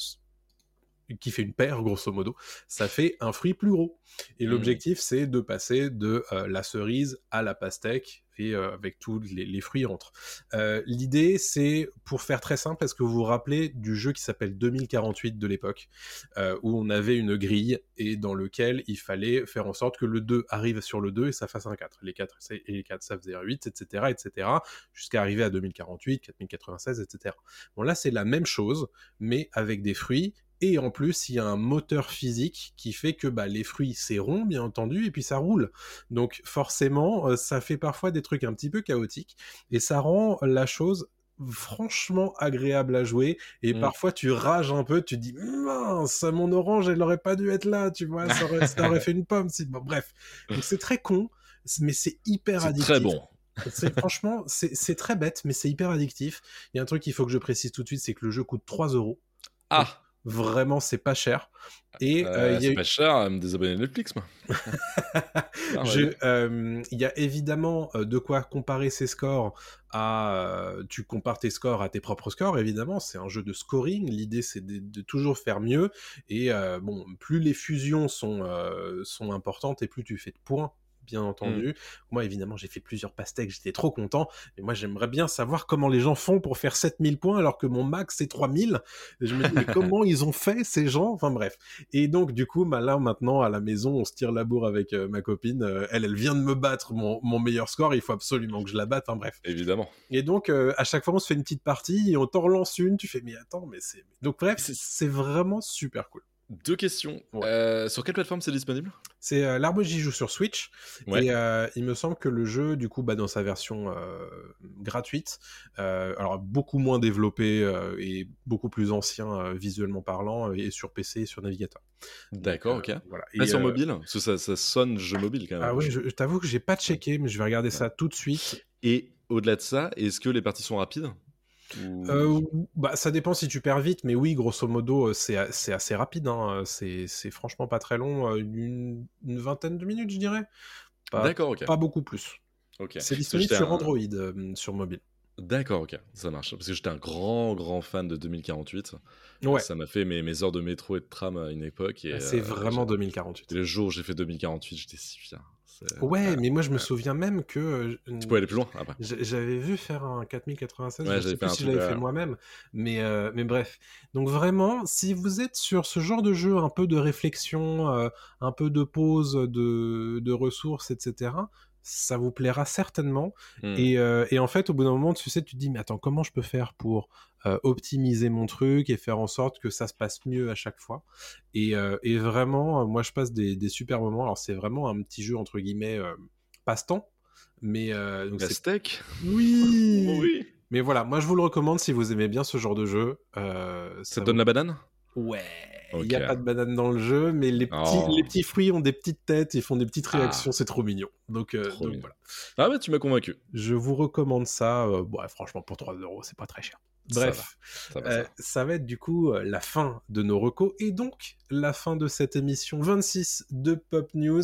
qui fait une paire, grosso modo, ça fait un fruit plus gros. Et Mhm. l'objectif, c'est de passer de euh, la cerise à la pastèque, et euh, avec tous les, les fruits entre. Euh, L'idée, c'est, pour faire très simple, est-ce que vous vous rappelez du jeu qui s'appelle 2048 de l'époque, euh, où on avait une grille, et dans lequel il fallait faire en sorte que le 2 arrive sur le 2 et ça fasse un 4. Les 4 c'est- et les 4, ça faisait un 8, etc., etc., jusqu'à arriver à 2048, 4096, etc. Bon, là, c'est la même chose, mais avec des fruits Et en plus, il y a un moteur physique qui fait que bah, les fruits, c'est rond, bien entendu, et puis ça roule. Donc forcément, euh, ça fait parfois des trucs un petit peu chaotiques, et ça rend la chose franchement agréable à jouer et Mm. parfois tu rages un peu tu dis mince mon orange elle aurait pas dû être là tu vois ça aurait, ça aurait fait une pomme si... bon, bref donc c'est très con mais c'est hyper C'est addictif très bon. franchement c'est c'est très bête mais c'est hyper addictif il y a un truc qu'il faut que je précise tout de suite c'est que le jeu coûte 3 euros Ah, vraiment c'est pas cher et euh, c'est eu- pas cher à me désabonner de Netflix, moi. *laughs* Ah, euh, Il y a évidemment euh, de quoi comparer ses scores à. tu compares tes scores à tes propres scores, évidemment. C'est un jeu de scoring. L'idée, c'est de, de toujours faire mieux. Et euh, bon, plus les fusions sont, sont importantes et plus tu fais de points. Bien entendu. Moi, évidemment, j'ai fait plusieurs pastèques, j'étais trop content. Mais moi, j'aimerais bien savoir comment les gens font pour faire 7000 points alors que mon max, c'est 3000. Et je me dis, mais *laughs* comment ils ont fait, ces gens? Enfin, bref. Et donc, du coup, bah, là, maintenant, à la maison, on se tire la bourre avec euh, ma copine. Euh, elle, elle vient de me battre mon, mon meilleur score. Il faut absolument que je la batte. Enfin, bref. Évidemment. Et donc, euh, à chaque fois, on se fait une petite partie et on t'en relance une. Tu fais, mais attends, mais c'est. Donc, bref, c'est vraiment super cool. Deux questions. Ouais. Euh, sur quelle plateforme c'est disponible? C'est euh, l'arbre j'y joue sur Switch. Ouais. Et euh, il me semble que le jeu, du coup, bah, dans sa version euh, gratuite, alors beaucoup moins développé et beaucoup plus ancien visuellement parlant, et sur PC et sur navigateur. D'accord, ok. voilà. Pas Et, sur mobile Parce que ça, ça sonne jeu mobile quand même. Ah oui, je, je t'avoue que j'ai pas checké, mais je vais regarder ça tout de suite. Et au-delà de ça, est-ce que les parties sont rapides? Ou- Euh, bah, ça dépend si tu perds vite, mais oui, grosso modo, euh, c'est assez rapide. Hein. C'est c'est franchement pas très long, euh, une, une vingtaine de minutes, je dirais. Pas, D'accord, ok. pas beaucoup plus. C'est disponible sur un- Android, euh, sur mobile. D'accord, ok, ça marche. Parce que j'étais un grand, grand fan de 2048. Ouais, Ça m'a fait mes, mes heures de métro et de tram à une époque. et, c'est euh, vraiment j'ai- 2048. et Le jour où j'ai fait 2048, j'étais si fier. C'est- Ouais, euh, mais moi je me souviens même que euh, Tu peux aller plus loin après. J'avais vu faire un 4096, Ouais, je sais plus si je l'avais fait moi-même, mais, euh, mais bref. Donc vraiment, si vous êtes sur ce genre de jeu, un peu de réflexion, euh, un peu de pause, de, de ressources, etc., ça vous plaira certainement. Hmm. Et, euh, et en fait, au bout d'un moment, tu sais, tu te dis, mais attends, comment je peux faire pour euh, optimiser mon truc et faire en sorte que ça se passe mieux à chaque fois et, euh, et vraiment, euh, moi, je passe des, des super moments. Alors, c'est vraiment un petit jeu, entre guillemets, euh, passe-temps. Mais euh, donc La c'est steak oui. *laughs* Oui Mais voilà, moi je vous le recommande si vous aimez bien ce genre de jeu. Euh, Ça te vaut- donne la banane? Ouais. Il n'y a pas de banane dans le jeu, mais les petits, Oh. les petits fruits ont des petites têtes, ils font des petites Ah. réactions, c'est trop mignon. Donc, euh, Trop donc mignon. voilà. Ah ouais, tu m'as convaincu. Je vous recommande ça. euh, bon, ouais, franchement, pour 3 euros, c'est pas très cher. Ça Bref, Ça va, euh, ça. va être du coup la fin de nos recos et donc la fin de cette émission 26 de Pop News.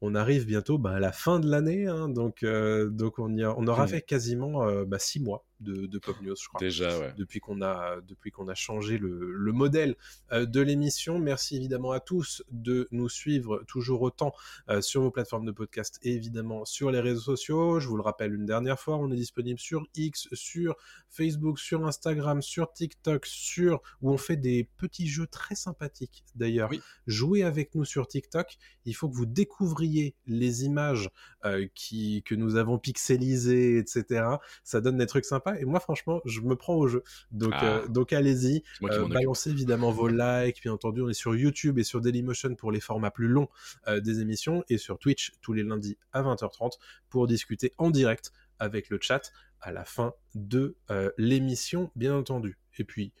On arrive bientôt bah, à la fin de l'année, hein, donc, donc on, y a- on aura Mm. fait quasiment 6 mois de, de Pop News, je crois. Déjà, ouais. depuis qu'on a depuis qu'on a changé le, le modèle euh, de l'émission. Merci évidemment à tous de nous suivre toujours autant euh, sur vos plateformes de podcast et évidemment sur les réseaux sociaux. Je vous le rappelle une dernière fois, on est disponible sur X, sur Facebook, sur Instagram, sur TikTok, sur où on fait des petits jeux très sympathiques d'ailleurs. Oui. Jouez avec nous sur TikTok. Il faut que vous découvriez les images euh, qui que nous avons pixelisées, etc. Ça donne des trucs sympas et moi franchement, je me prends au jeu. Donc Ah. euh, donc allez-y. Euh, balancez évidemment vos likes, bien entendu. On est sur YouTube et sur Dailymotion pour les formats plus longs euh, des émissions et sur Twitch tous les lundis à 20h30 pour discuter en direct avec le chat à la fin de l'émission, bien entendu. Et puis,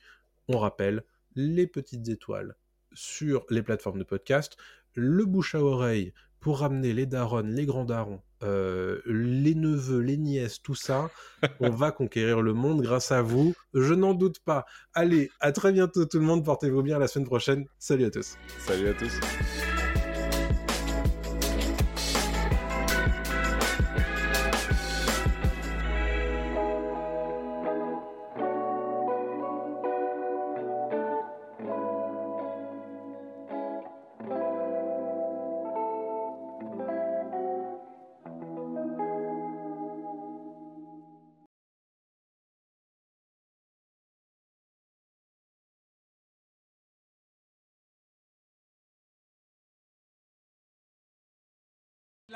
on rappelle les petites étoiles sur les plateformes de podcast, le bouche à oreille pour ramener les darons, les grands darons, euh, les neveux, les nièces, tout ça. On va conquérir le monde grâce à vous. Je n'en doute pas. Allez, à très bientôt tout le monde. Portez-vous bien la semaine prochaine. Salut à tous. Salut à tous.